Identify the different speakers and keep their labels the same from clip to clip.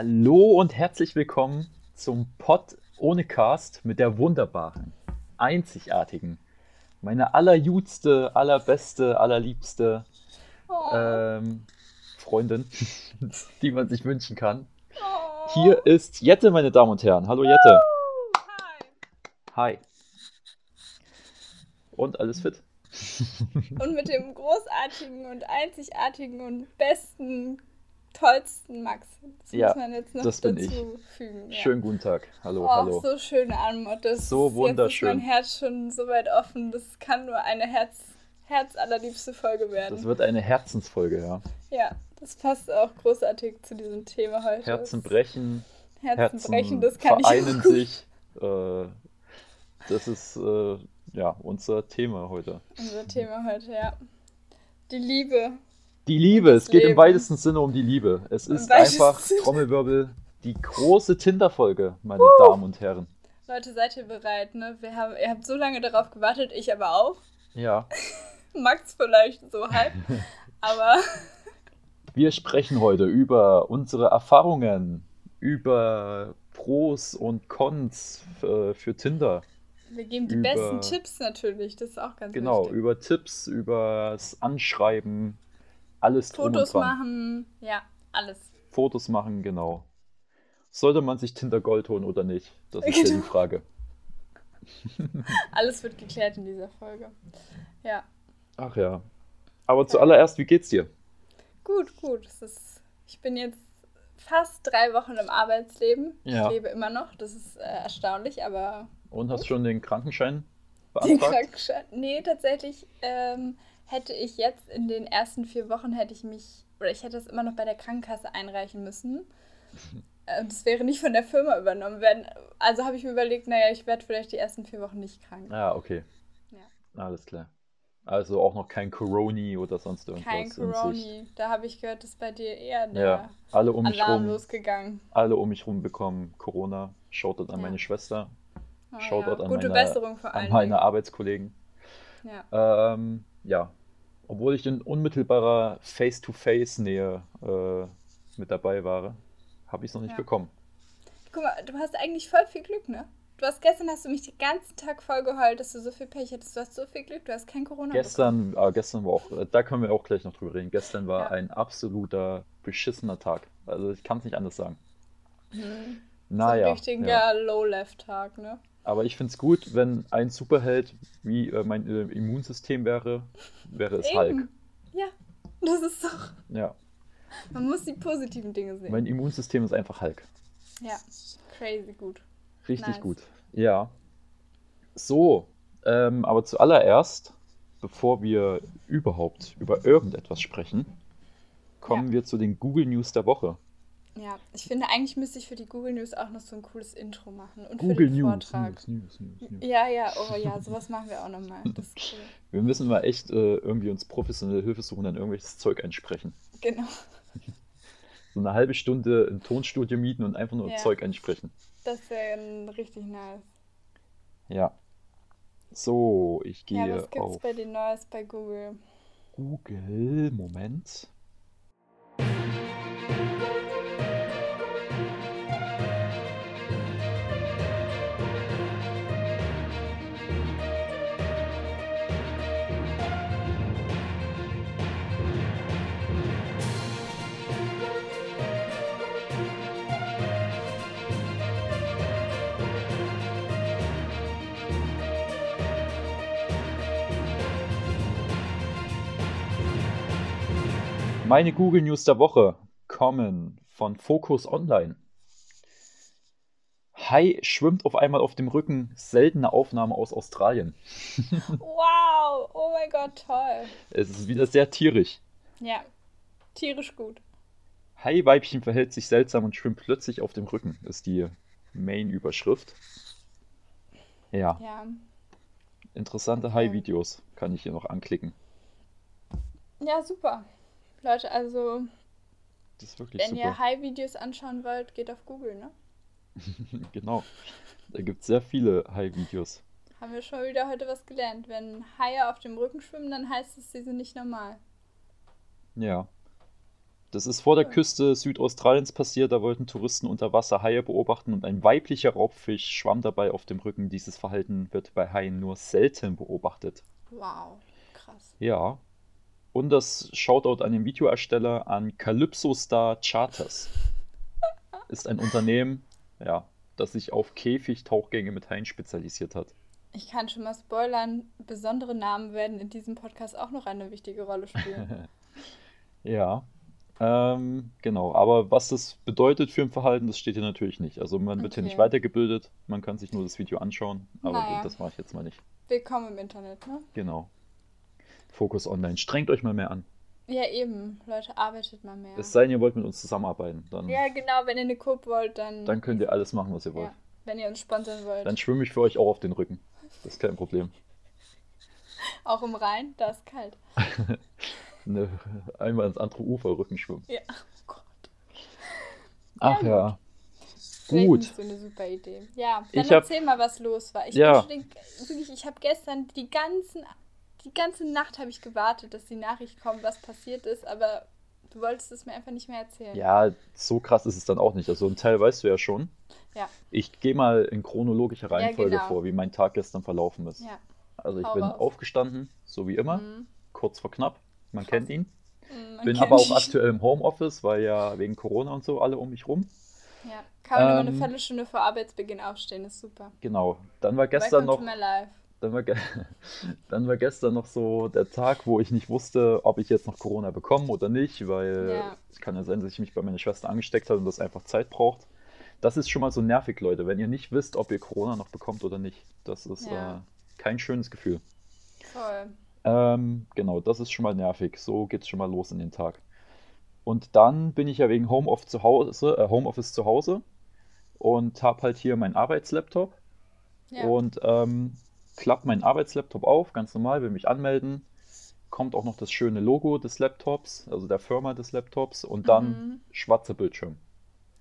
Speaker 1: Hallo und herzlich willkommen zum Pod ohne Cast mit der wunderbaren, einzigartigen, meine allerjudste, allerbeste, allerliebste
Speaker 2: Oh.
Speaker 1: ähm, Freundin, die man sich wünschen kann.
Speaker 2: Oh.
Speaker 1: Hier ist Jette, meine Damen und Herren. Hallo Jette.
Speaker 2: Hi.
Speaker 1: Hi. Und alles fit?
Speaker 2: Und mit dem großartigen und einzigartigen und besten, tollsten Max. Das
Speaker 1: Ja,
Speaker 2: muss man jetzt noch
Speaker 1: das bin
Speaker 2: dazu fügen. Ja.
Speaker 1: Schönen guten Tag. Hallo,
Speaker 2: Oh,
Speaker 1: hallo.
Speaker 2: so schöne Anmut. Das
Speaker 1: So
Speaker 2: Jetzt
Speaker 1: wunderschön.
Speaker 2: ist mein Herz schon so weit offen. Das kann nur eine Herz, herzallerliebste Folge werden.
Speaker 1: Das wird eine Herzensfolge, ja.
Speaker 2: ja, das passt auch großartig zu diesem Thema heute.
Speaker 1: Herzen brechen,
Speaker 2: Herzen,
Speaker 1: Herzen
Speaker 2: brechen, das kann
Speaker 1: vereinen
Speaker 2: ich auch
Speaker 1: sich. Äh, das ist äh, ja unser Thema heute.
Speaker 2: Unser Thema heute, ja. Die Liebe.
Speaker 1: Die Liebe,
Speaker 2: das
Speaker 1: es geht im
Speaker 2: Leben.
Speaker 1: weitesten Sinne um die Liebe. Es
Speaker 2: Im
Speaker 1: ist einfach
Speaker 2: Sinne.
Speaker 1: Trommelwirbel, die große Tinder-Folge, meine Damen und Herren.
Speaker 2: Leute, seid ihr bereit, ne? Wir haben, ihr habt so lange darauf gewartet, ich aber auch.
Speaker 1: Ja,
Speaker 2: Max vielleicht so halb. aber
Speaker 1: wir sprechen heute über unsere Erfahrungen, über Pros und Cons äh, für Tinder.
Speaker 2: wir geben die
Speaker 1: Über-
Speaker 2: besten Tipps natürlich. Das ist auch ganz
Speaker 1: Genau,
Speaker 2: wichtig.
Speaker 1: über Tipps, übers Anschreiben, alles drum
Speaker 2: Fotos
Speaker 1: und dran.
Speaker 2: machen, ja, alles.
Speaker 1: Fotos machen, genau. Sollte man sich Tinder Gold holen oder nicht? Das ist ja
Speaker 2: Genau.
Speaker 1: die Frage.
Speaker 2: Alles wird geklärt in dieser Folge. Ja,
Speaker 1: Ach ja. Aber zuallererst, wie geht's dir?
Speaker 2: gut, gut. Ist, ich bin jetzt fast drei Wochen im Arbeitsleben.
Speaker 1: Ja.
Speaker 2: Ich lebe immer noch. Das ist äh, erstaunlich, aber
Speaker 1: Und hast schon den Krankenschein
Speaker 2: Den
Speaker 1: beantragt?
Speaker 2: Krankenschein. Nee, tatsächlich ähm, hätte ich jetzt in den ersten vier Wochen hätte ich mich, oder ich hätte das immer noch bei der Krankenkasse einreichen müssen. Und es wäre nicht von der Firma übernommen werden. Also habe ich mir überlegt, naja, ich werde vielleicht die ersten vier Wochen nicht krank.
Speaker 1: Ah, okay.
Speaker 2: Ja.
Speaker 1: Alles klar. Also auch noch kein Coroni oder sonst irgendwas.
Speaker 2: Kein. Coroni. Da habe ich gehört, dass bei dir eher der
Speaker 1: Ja, alle um mich
Speaker 2: Alarm
Speaker 1: rum,
Speaker 2: losgegangen.
Speaker 1: alle um mich rum bekommen Corona. Shoutout an
Speaker 2: Ja.
Speaker 1: meine Schwester,
Speaker 2: Oh,
Speaker 1: Shoutout an
Speaker 2: Gute
Speaker 1: meine-
Speaker 2: Besserung vor
Speaker 1: an meine Arbeitskollegen.
Speaker 2: Ja.
Speaker 1: Ähm, ja, obwohl ich in unmittelbarer Face-to-Face-Nähe äh, mit dabei war, habe ich es noch nicht
Speaker 2: Ja.
Speaker 1: bekommen.
Speaker 2: Guck mal, du hast eigentlich voll viel Glück, ne? Du hast gestern hast du mich den ganzen Tag voll geheult, dass du so viel Pech hattest. Du hast so viel Glück, du hast kein Corona.
Speaker 1: Gestern, ah, gestern war auch, äh, da können wir auch gleich noch drüber reden. Gestern war
Speaker 2: Ja.
Speaker 1: ein absoluter beschissener Tag. Also ich kann es nicht anders sagen.
Speaker 2: Mhm. so ein
Speaker 1: Naja,
Speaker 2: richtiger
Speaker 1: ja.
Speaker 2: Low-Left-Tag, ne?
Speaker 1: Aber ich finde es gut, wenn ein Superheld wie äh, mein äh, Immunsystem wäre, wäre es Hulk.
Speaker 2: Eben. Ja, das ist doch.
Speaker 1: Ja,
Speaker 2: Man muss die positiven Dinge sehen.
Speaker 1: mein Immunsystem ist einfach Hulk.
Speaker 2: ja, crazy gut.
Speaker 1: Richtig
Speaker 2: Nice.
Speaker 1: gut. Ja. So, ähm, aber zuallererst, bevor wir überhaupt über irgendetwas sprechen, kommen
Speaker 2: Ja.
Speaker 1: wir zu den Google News der Woche.
Speaker 2: Ja, ich finde, eigentlich müsste ich für die Google News auch noch so ein cooles Intro machen. Und
Speaker 1: Google
Speaker 2: für den
Speaker 1: News,
Speaker 2: Vortrag.
Speaker 1: News, News, News, News.
Speaker 2: Ja, ja, oh ja, sowas machen wir auch nochmal. Cool.
Speaker 1: Wir müssen mal echt äh, irgendwie uns professionelle Hilfe suchen, dann irgendwelches Zeug einsprechen.
Speaker 2: Genau.
Speaker 1: So eine halbe Stunde ein Tonstudio mieten und einfach nur
Speaker 2: Ja.
Speaker 1: Zeug einsprechen.
Speaker 2: Das wäre richtig nice.
Speaker 1: Ja. So, ich
Speaker 2: Ja,
Speaker 1: gehe
Speaker 2: was gibt's
Speaker 1: auf
Speaker 2: bei dir Neues bei Google?
Speaker 1: Google. Moment. Meine Google News der Woche kommen von Focus Online. Hai schwimmt auf einmal auf dem Rücken. Seltene Aufnahme aus Australien.
Speaker 2: Wow, oh mein Gott, toll.
Speaker 1: Es ist wieder sehr tierisch.
Speaker 2: Ja, tierisch gut.
Speaker 1: Hai-Weibchen verhält sich seltsam und schwimmt plötzlich auf dem Rücken, ist die Main-Überschrift. Ja,
Speaker 2: Ja.
Speaker 1: interessante Hai-Videos kann ich hier noch anklicken.
Speaker 2: Ja, super. Leute, also,
Speaker 1: Das ist wirklich
Speaker 2: wenn ihr
Speaker 1: super.
Speaker 2: High-Videos anschauen wollt, geht auf Google, ne?
Speaker 1: Genau. Da gibt es sehr viele Hai-Videos.
Speaker 2: Haben wir schon wieder heute was gelernt. Wenn Haie auf dem Rücken schwimmen, dann heißt es, sie sind nicht normal.
Speaker 1: Ja. Das ist vor der Küste Südaustraliens passiert. Da wollten Touristen unter Wasser Haie beobachten und ein weiblicher Raubfisch schwamm dabei auf dem Rücken. Dieses Verhalten wird bei Haien nur selten beobachtet.
Speaker 2: Wow, krass.
Speaker 1: Ja. Und das Shoutout an den Videoersteller an Calypso Star Charters. Ist ein Unternehmen, ja, das sich auf Käfigtauchgänge mit Haien spezialisiert hat.
Speaker 2: Ich kann schon mal spoilern, besondere Namen werden in diesem Podcast auch noch eine wichtige Rolle spielen.
Speaker 1: Ja, ähm, genau. Aber was das bedeutet für ein Verhalten, das steht hier natürlich nicht. Also man wird hier nicht
Speaker 2: Okay.
Speaker 1: weitergebildet, man kann sich nur das Video anschauen. Aber
Speaker 2: Naja.
Speaker 1: gut, das mache ich jetzt mal nicht.
Speaker 2: Willkommen im Internet, ne?
Speaker 1: Genau. Fokus Online. Strengt euch mal mehr an.
Speaker 2: Ja, eben. Leute, arbeitet mal mehr.
Speaker 1: Es sei denn, ihr wollt mit uns zusammenarbeiten. Dann,
Speaker 2: ja, genau. Wenn ihr eine Coop wollt, dann.
Speaker 1: dann könnt ihr alles machen, was ihr wollt.
Speaker 2: ja, wenn ihr uns sponsern wollt.
Speaker 1: Dann schwimme ich für euch auch auf den Rücken. Das ist kein Problem.
Speaker 2: auch im Rhein, da ist kalt.
Speaker 1: Ne, einmal ins andere Ufer Rücken schwimmen.
Speaker 2: Ja. Oh Gott.
Speaker 1: Ach ja.
Speaker 2: Vielleicht
Speaker 1: Gut.
Speaker 2: so eine super Idee. Ja, dann
Speaker 1: Ich hab-
Speaker 2: erzähl mal, was los war. Ich
Speaker 1: Ja.
Speaker 2: wirklich, ich habe gestern die ganzen, die ganze Nacht habe ich gewartet, dass die Nachricht kommt, was passiert ist, aber du wolltest es mir einfach nicht mehr erzählen.
Speaker 1: Ja, so krass ist es dann auch nicht. Also ein Teil weißt du ja schon.
Speaker 2: Ja.
Speaker 1: Ich gehe mal in chronologischer Reihenfolge
Speaker 2: genau.
Speaker 1: vor, wie mein Tag gestern verlaufen ist.
Speaker 2: Ja.
Speaker 1: Also ich
Speaker 2: Hau
Speaker 1: bin
Speaker 2: raus.
Speaker 1: aufgestanden, so wie immer,
Speaker 2: Mhm.
Speaker 1: kurz vor knapp. Man
Speaker 2: Krass.
Speaker 1: kennt ihn.
Speaker 2: Mm, man
Speaker 1: Bin
Speaker 2: kennt
Speaker 1: aber auch aktuell im Homeoffice, weil ja wegen Corona und so alle um mich rum.
Speaker 2: Ja. Kann man immer eine
Speaker 1: Ähm,
Speaker 2: Viertelstunde vor Arbeitsbeginn aufstehen, ist super.
Speaker 1: Genau. Dann war gestern
Speaker 2: Welcome
Speaker 1: noch,
Speaker 2: to my life.
Speaker 1: Dann war, dann war gestern noch so der Tag, wo ich nicht wusste, ob ich jetzt noch Corona bekomme oder nicht, weil
Speaker 2: Ja.
Speaker 1: es kann ja sein, dass ich mich bei meiner Schwester angesteckt habe und das einfach Zeit braucht. Das ist schon mal so nervig, Leute, wenn ihr nicht wisst, ob ihr Corona noch bekommt oder nicht. Das ist
Speaker 2: Ja.
Speaker 1: äh, kein schönes Gefühl.
Speaker 2: Voll.
Speaker 1: Ähm, genau, das ist schon mal nervig. So geht's schon mal los in den Tag. Und dann bin ich ja wegen Homeoffice zu Hause, äh, Homeoffice zu Hause und habe halt hier meinen Arbeitslaptop
Speaker 2: Ja.
Speaker 1: und ähm, klappe meinen Arbeitslaptop auf, ganz normal, will mich anmelden. Kommt auch noch das schöne Logo des Laptops, also der Firma des Laptops und dann
Speaker 2: Mhm.
Speaker 1: schwarzer Bildschirm.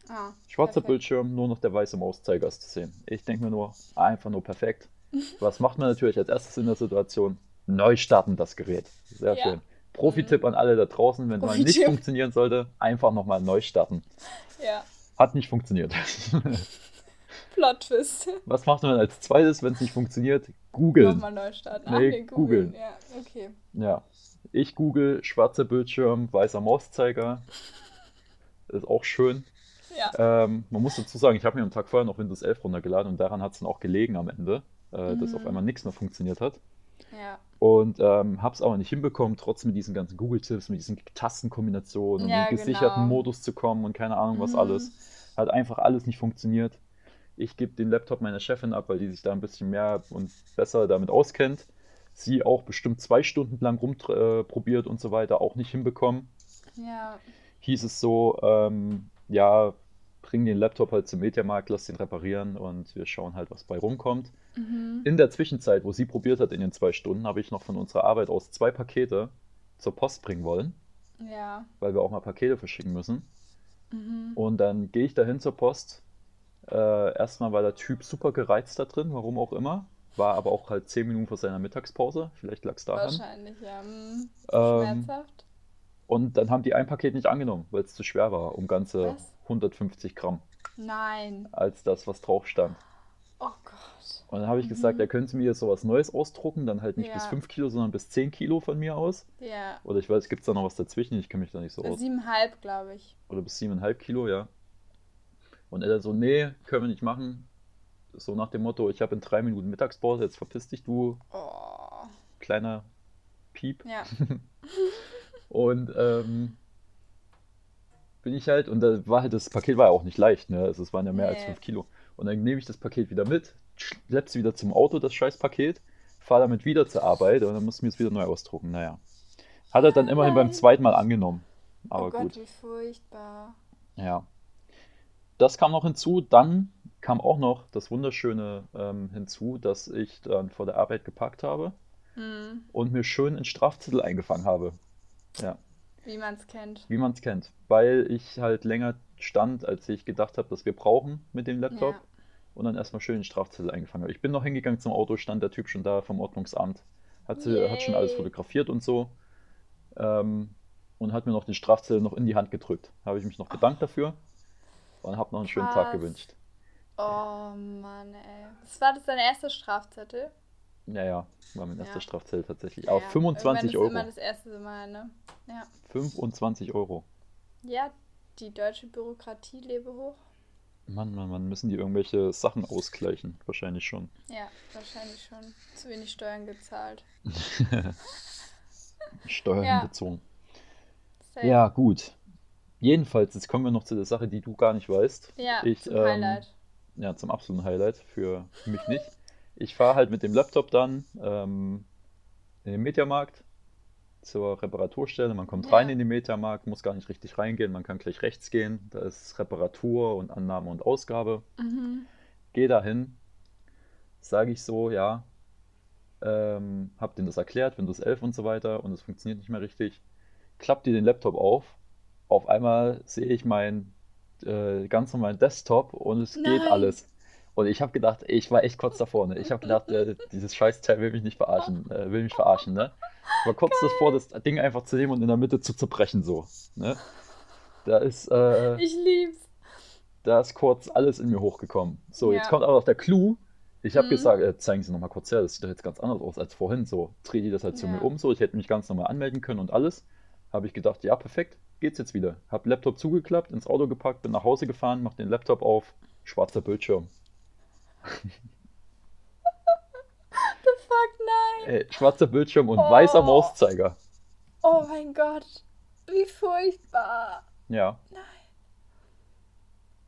Speaker 2: Ah,
Speaker 1: Schwarzer
Speaker 2: perfekt.
Speaker 1: Bildschirm, nur noch der weiße Mauszeiger ist zu sehen. Ich denke mir nur, einfach nur perfekt. Was macht man natürlich als erstes in der Situation? Neu starten das Gerät. Sehr
Speaker 2: Ja.
Speaker 1: schön. Profi-Tipp an alle da draußen, wenn mal nicht funktionieren sollte, einfach nochmal neu starten.
Speaker 2: Ja.
Speaker 1: Hat nicht funktioniert.
Speaker 2: Plot-Twist.
Speaker 1: Was macht man als zweites, wenn es nicht funktioniert? Googeln.
Speaker 2: Nochmal neu starten.
Speaker 1: Nee,
Speaker 2: nee,
Speaker 1: googeln.
Speaker 2: Ja, okay.
Speaker 1: Ja. Ich google, schwarzer Bildschirm, weißer Mauszeiger. Ist auch schön.
Speaker 2: Ja.
Speaker 1: Ähm, man muss dazu sagen, ich habe mir am Tag vorher noch Windows 11 runtergeladen und daran hat es dann auch gelegen am Ende, äh, dass
Speaker 2: Mhm.
Speaker 1: auf einmal nichts mehr funktioniert hat.
Speaker 2: Ja.
Speaker 1: Und ähm, habe es aber nicht hinbekommen, trotz mit diesen ganzen Google-Tipps, mit diesen Tastenkombinationen und
Speaker 2: Ja,
Speaker 1: in den gesicherten
Speaker 2: genau.
Speaker 1: Modus zu kommen und keine Ahnung was
Speaker 2: Mhm.
Speaker 1: alles. Hat einfach alles nicht funktioniert. Ich gebe den Laptop meiner Chefin ab, weil die sich da ein bisschen mehr und besser damit auskennt. Sie auch bestimmt zwei Stunden lang rumprobiert äh, und so weiter, auch nicht hinbekommen.
Speaker 2: Ja.
Speaker 1: Hieß es so, ähm, ja, bring den Laptop halt zum Mediamarkt, lass den reparieren und wir schauen halt, was bei rumkommt.
Speaker 2: Mhm.
Speaker 1: In der Zwischenzeit, wo sie probiert hat in den zwei Stunden, habe ich noch von unserer Arbeit aus zwei Pakete zur Post bringen wollen,
Speaker 2: Ja.
Speaker 1: weil wir auch mal Pakete verschicken müssen.
Speaker 2: Mhm.
Speaker 1: Und dann gehe ich dahin zur Post. Äh, erstmal war der Typ super gereizt da drin, warum auch immer. War aber auch halt zehn Minuten vor seiner Mittagspause. Vielleicht lag es daran.
Speaker 2: Wahrscheinlich, ja. Mhm.
Speaker 1: Ähm,
Speaker 2: Schmerzhaft.
Speaker 1: und dann haben die ein Paket nicht angenommen, weil es zu schwer war, um ganze
Speaker 2: Was?
Speaker 1: 150 Gramm
Speaker 2: Nein.
Speaker 1: als das, was drauf stand.
Speaker 2: Oh Gott.
Speaker 1: Und dann habe ich gesagt,
Speaker 2: Mhm.
Speaker 1: er könnte mir jetzt sowas Neues ausdrucken, dann halt nicht bis
Speaker 2: Ja.
Speaker 1: 5 Kilo, sondern bis 10 Kilo von mir aus.
Speaker 2: Ja.
Speaker 1: Oder ich weiß, gibt es da noch was dazwischen? Ich kenne mich da nicht so aus.
Speaker 2: Siebenhalb, glaube ich.
Speaker 1: Oder bis 7,5 Kilo, ja. Und er so, nee, können wir nicht machen. So nach dem Motto, ich habe in drei Minuten Mittagspause, jetzt verpiss dich, du
Speaker 2: Oh.
Speaker 1: kleiner Piep.
Speaker 2: Ja.
Speaker 1: Und ähm, bin ich halt, und da war halt, das Paket war ja auch nicht leicht, ne? Also es waren ja mehr als
Speaker 2: Nee.
Speaker 1: 5 Kilo. Und dann nehme ich das Paket wieder mit, schlepp's wieder zum Auto, das scheiß Paket, fahre damit wieder zur Arbeit und dann muss ich mir es wieder neu ausdrucken. Naja. Hat er dann immerhin beim
Speaker 2: Nein.
Speaker 1: zweiten Mal angenommen. Aber
Speaker 2: oh Gott,
Speaker 1: gut.
Speaker 2: wie furchtbar.
Speaker 1: Ja. Das kam noch hinzu. Dann kam auch noch das Wunderschöne ähm, hinzu, dass ich dann vor der Arbeit geparkt habe
Speaker 2: Hm.
Speaker 1: und mir schön einen Strafzettel eingefangen habe. Ja,
Speaker 2: Wie man es kennt.
Speaker 1: wie man es kennt. Weil ich halt länger stand, als ich gedacht habe, dass wir brauchen mit dem Laptop.
Speaker 2: Ja.
Speaker 1: Und dann erstmal schön den Strafzettel eingefangen habe. Ich bin noch hingegangen zum Auto, stand der Typ schon da vom Ordnungsamt. Hat, sie- hat schon alles fotografiert und so. Ähm, und hat mir noch den Strafzettel noch in die Hand gedrückt. Habe ich mich noch bedankt dafür und habe noch einen schönen Tag gewünscht.
Speaker 2: Oh Mann, ey. Was war das dein erster Strafzettel?
Speaker 1: Ja, ja, war mein erster
Speaker 2: Ja.
Speaker 1: Strafzettel tatsächlich.
Speaker 2: Ja, ja.
Speaker 1: 25
Speaker 2: Irgendwann
Speaker 1: Euro.
Speaker 2: ist immer das erste Mal, ne? Ja.
Speaker 1: 25 Euro.
Speaker 2: Ja, die deutsche Bürokratie lebe hoch.
Speaker 1: Mann, Mann, Mann, müssen die irgendwelche Sachen ausgleichen? Wahrscheinlich schon.
Speaker 2: Ja, wahrscheinlich schon. Zu wenig Steuern gezahlt.
Speaker 1: Steuern
Speaker 2: Ja.
Speaker 1: bezogen.
Speaker 2: Safe.
Speaker 1: Ja, gut. Jedenfalls, jetzt kommen wir noch zu der Sache, die du gar nicht weißt.
Speaker 2: Ja,
Speaker 1: ich,
Speaker 2: zum
Speaker 1: ähm,
Speaker 2: Highlight.
Speaker 1: Ja, zum absoluten Highlight für mich nicht. Ich fahre halt mit dem Laptop dann ähm, in den Mediamarkt zur Reparaturstelle. Man kommt
Speaker 2: Ja.
Speaker 1: rein in den Mediamarkt, muss gar nicht richtig reingehen, man kann gleich rechts gehen. Da ist Reparatur und Annahme und Ausgabe.
Speaker 2: Mhm.
Speaker 1: Gehe da hin, sage ich so, ja, ähm, hab denen das erklärt, Windows 11 und so weiter und es funktioniert nicht mehr richtig. Klappt die den Laptop auf, auf einmal sehe ich meinen äh, ganz normalen Desktop und es geht
Speaker 2: Nein.
Speaker 1: alles. Und ich habe gedacht, ich war echt kurz davor, ne? Ich habe gedacht, äh, dieses Scheißteil will mich nicht verarschen, äh, will mich verarschen, ne? Ich war kurz davor, das Ding einfach zu nehmen und in der Mitte zu zerbrechen, so, ne? Da ist, äh,
Speaker 2: Ich lieb's.
Speaker 1: da ist kurz alles in mir hochgekommen. So, jetzt
Speaker 2: Ja.
Speaker 1: kommt aber noch der Clou. Ich habe
Speaker 2: Mhm.
Speaker 1: gesagt, äh, zeigen Sie noch mal kurz her, das sieht doch jetzt ganz anders aus als vorhin. So, drehe die das halt zu
Speaker 2: Ja.
Speaker 1: mir um, so, ich hätte mich ganz normal anmelden können und alles. Habe ich gedacht, ja, perfekt, geht's jetzt wieder. Hab Laptop zugeklappt, ins Auto gepackt, bin nach Hause gefahren, mach den Laptop auf, schwarzer Bildschirm.
Speaker 2: The fuck, nein.
Speaker 1: Ey, schwarzer Bildschirm und
Speaker 2: Oh.
Speaker 1: weißer Mauszeiger.
Speaker 2: Oh mein Gott. Wie furchtbar.
Speaker 1: Ja,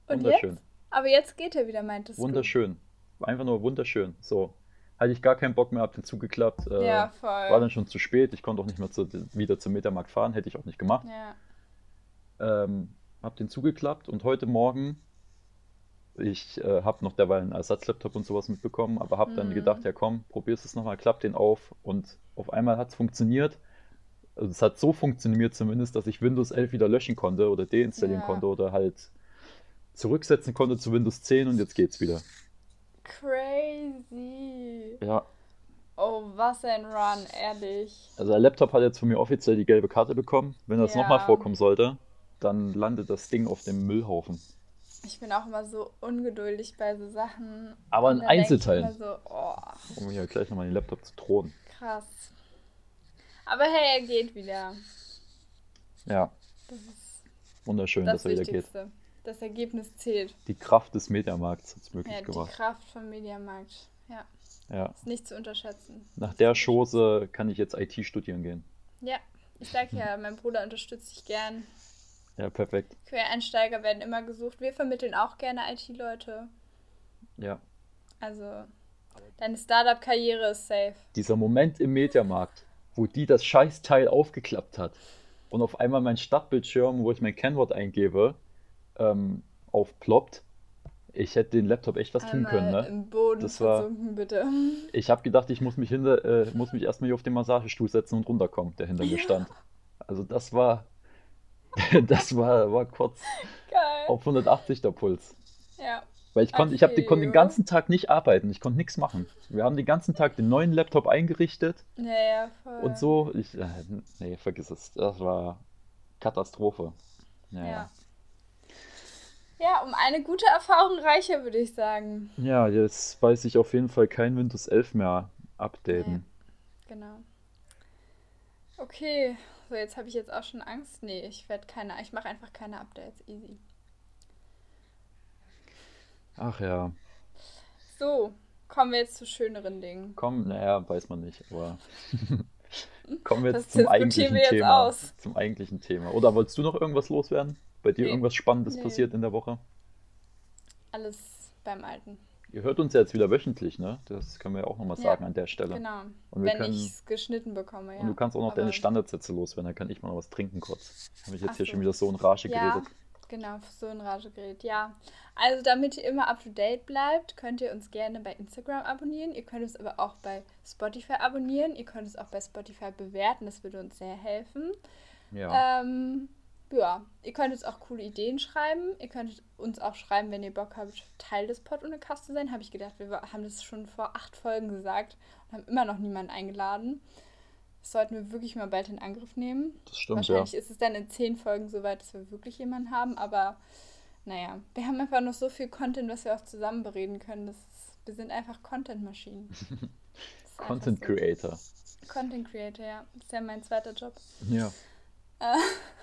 Speaker 2: Und
Speaker 1: wunderschön.
Speaker 2: jetzt? Aber jetzt geht er wieder, meintest du.
Speaker 1: Wunderschön. Einfach nur wunderschön. So, hatte ich gar keinen Bock mehr, hab den zugeklappt. Äh,
Speaker 2: Ja, voll.
Speaker 1: War dann schon zu spät, ich konnte auch nicht mehr zu, wieder zum Metermarkt fahren, hätte ich auch nicht gemacht.
Speaker 2: Ja.
Speaker 1: Ähm, hab den zugeklappt und heute Morgen, ich äh, habe noch derweil einen Ersatzlaptop und sowas mitbekommen, aber habe dann
Speaker 2: Mhm.
Speaker 1: gedacht, ja komm, probier's es nochmal, klapp den auf und auf einmal hat es funktioniert. Also es hat so funktioniert zumindest, dass ich Windows 11 wieder löschen konnte oder deinstallieren
Speaker 2: Ja.
Speaker 1: konnte oder halt zurücksetzen konnte zu Windows 10 und jetzt geht's wieder.
Speaker 2: Crazy.
Speaker 1: Ja,
Speaker 2: Oh, was ein Run, ehrlich.
Speaker 1: also der Laptop hat jetzt von mir offiziell die gelbe Karte bekommen. Wenn das
Speaker 2: Ja.
Speaker 1: nochmal vorkommen sollte, dann landet das Ding auf dem Müllhaufen.
Speaker 2: Ich bin auch immer so ungeduldig bei so Sachen.
Speaker 1: Aber in Einzelteilen.
Speaker 2: So, oh,
Speaker 1: Um hier gleich nochmal den Laptop zu drohen.
Speaker 2: krass. Aber hey, er geht wieder.
Speaker 1: Ja,
Speaker 2: Das ist
Speaker 1: wunderschön,
Speaker 2: das
Speaker 1: dass er wieder geht.
Speaker 2: Das Ergebnis zählt.
Speaker 1: Die Kraft des Mediamarkts hat es möglich
Speaker 2: Ja, die
Speaker 1: gemacht.
Speaker 2: Kraft vom Mediamarkt. Ja,
Speaker 1: Ja.
Speaker 2: ist nicht zu unterschätzen.
Speaker 1: Nach der Chose kann ich jetzt IT studieren gehen.
Speaker 2: Ja, ich sag ja, mein Bruder unterstützt dich gern.
Speaker 1: Ja, perfekt.
Speaker 2: Quereinsteiger werden immer gesucht. Wir vermitteln auch gerne IT-Leute.
Speaker 1: Ja.
Speaker 2: Also, deine Startup-Karriere ist safe.
Speaker 1: Dieser Moment im Mediamarkt, wo die das Scheißteil aufgeklappt hat und auf einmal mein Startbildschirm, wo ich mein Kennwort eingebe, ähm, aufploppt. Ich hätte den Laptop echt was tun
Speaker 2: Einmal
Speaker 1: können, ne?
Speaker 2: im Boden
Speaker 1: Das war-
Speaker 2: versunken, bitte.
Speaker 1: Ich habe gedacht, ich muss mich hinter, äh, muss mich erstmal hier auf den Massagestuhl setzen und runterkommen, der hinter mir
Speaker 2: Ja.
Speaker 1: stand. Also das war, das war, war kurz
Speaker 2: Geil.
Speaker 1: auf 180 der Puls.
Speaker 2: Ja.
Speaker 1: Weil ich konnte, ich habe,
Speaker 2: Okay,
Speaker 1: konnte den ganzen Tag nicht arbeiten, ich konnte nichts machen. Wir haben den ganzen Tag den neuen Laptop eingerichtet
Speaker 2: Ja, ja, voll.
Speaker 1: und so. Ich, äh, nee, vergiss es. Das war Katastrophe. Ja,
Speaker 2: Ja. Ja, um eine gute Erfahrung reicher, würde ich sagen.
Speaker 1: ja, jetzt weiß ich auf jeden Fall kein Windows 11 mehr updaten.
Speaker 2: Genau. Okay, so jetzt habe ich jetzt auch schon Angst. Nee, ich werde keine, ich mache einfach keine Updates. Easy.
Speaker 1: Ach ja,
Speaker 2: So, kommen wir jetzt zu schöneren Dingen.
Speaker 1: komm, naja, weiß man nicht, aber kommen wir
Speaker 2: Das
Speaker 1: jetzt zum
Speaker 2: diskutieren
Speaker 1: eigentlichen
Speaker 2: jetzt
Speaker 1: Thema.
Speaker 2: aus.
Speaker 1: Zum eigentlichen Thema. Oder wolltest du noch irgendwas loswerden? Bei dir
Speaker 2: Nee.
Speaker 1: irgendwas Spannendes
Speaker 2: Nee.
Speaker 1: passiert in der Woche?
Speaker 2: Alles beim Alten.
Speaker 1: Ihr hört uns ja jetzt wieder wöchentlich, ne? Das können wir ja auch nochmal
Speaker 2: Ja,
Speaker 1: sagen an der Stelle.
Speaker 2: Genau. Wenn ich es geschnitten bekomme, ja.
Speaker 1: Und du kannst auch noch
Speaker 2: Aber-
Speaker 1: deine Standardsätze loswerden, dann kann ich mal noch was trinken kurz. Habe ich jetzt
Speaker 2: Ach
Speaker 1: hier
Speaker 2: so.
Speaker 1: schon wieder so in Rage
Speaker 2: Ja,
Speaker 1: geredet.
Speaker 2: genau, so in Rage gerät. Ja, also damit ihr immer up to date bleibt, könnt ihr uns gerne bei Instagram abonnieren. Ihr könnt uns aber auch bei Spotify abonnieren. Ihr könnt es auch bei Spotify bewerten, das würde uns sehr helfen.
Speaker 1: Ja.
Speaker 2: Ähm, ja, ihr könnt uns auch coole Ideen schreiben. Ihr könnt uns auch schreiben, wenn ihr Bock habt, Teil des Pod ohne Cast zu sein. Habe ich gedacht, wir haben das schon vor acht Folgen gesagt und haben immer noch niemanden eingeladen. Das sollten wir wirklich mal bald in Angriff nehmen.
Speaker 1: Das stimmt,
Speaker 2: Wahrscheinlich
Speaker 1: ja.
Speaker 2: ist es dann in zehn Folgen soweit, dass wir wirklich jemanden haben, aber naja, wir haben einfach noch so viel Content, was wir auch zusammen bereden können. Das ist, wir sind einfach Content-Maschinen. Das ist einfach
Speaker 1: Content
Speaker 2: so.
Speaker 1: Creator.
Speaker 2: Content Creator, ja. Das ist ja mein zweiter Job.
Speaker 1: Ja.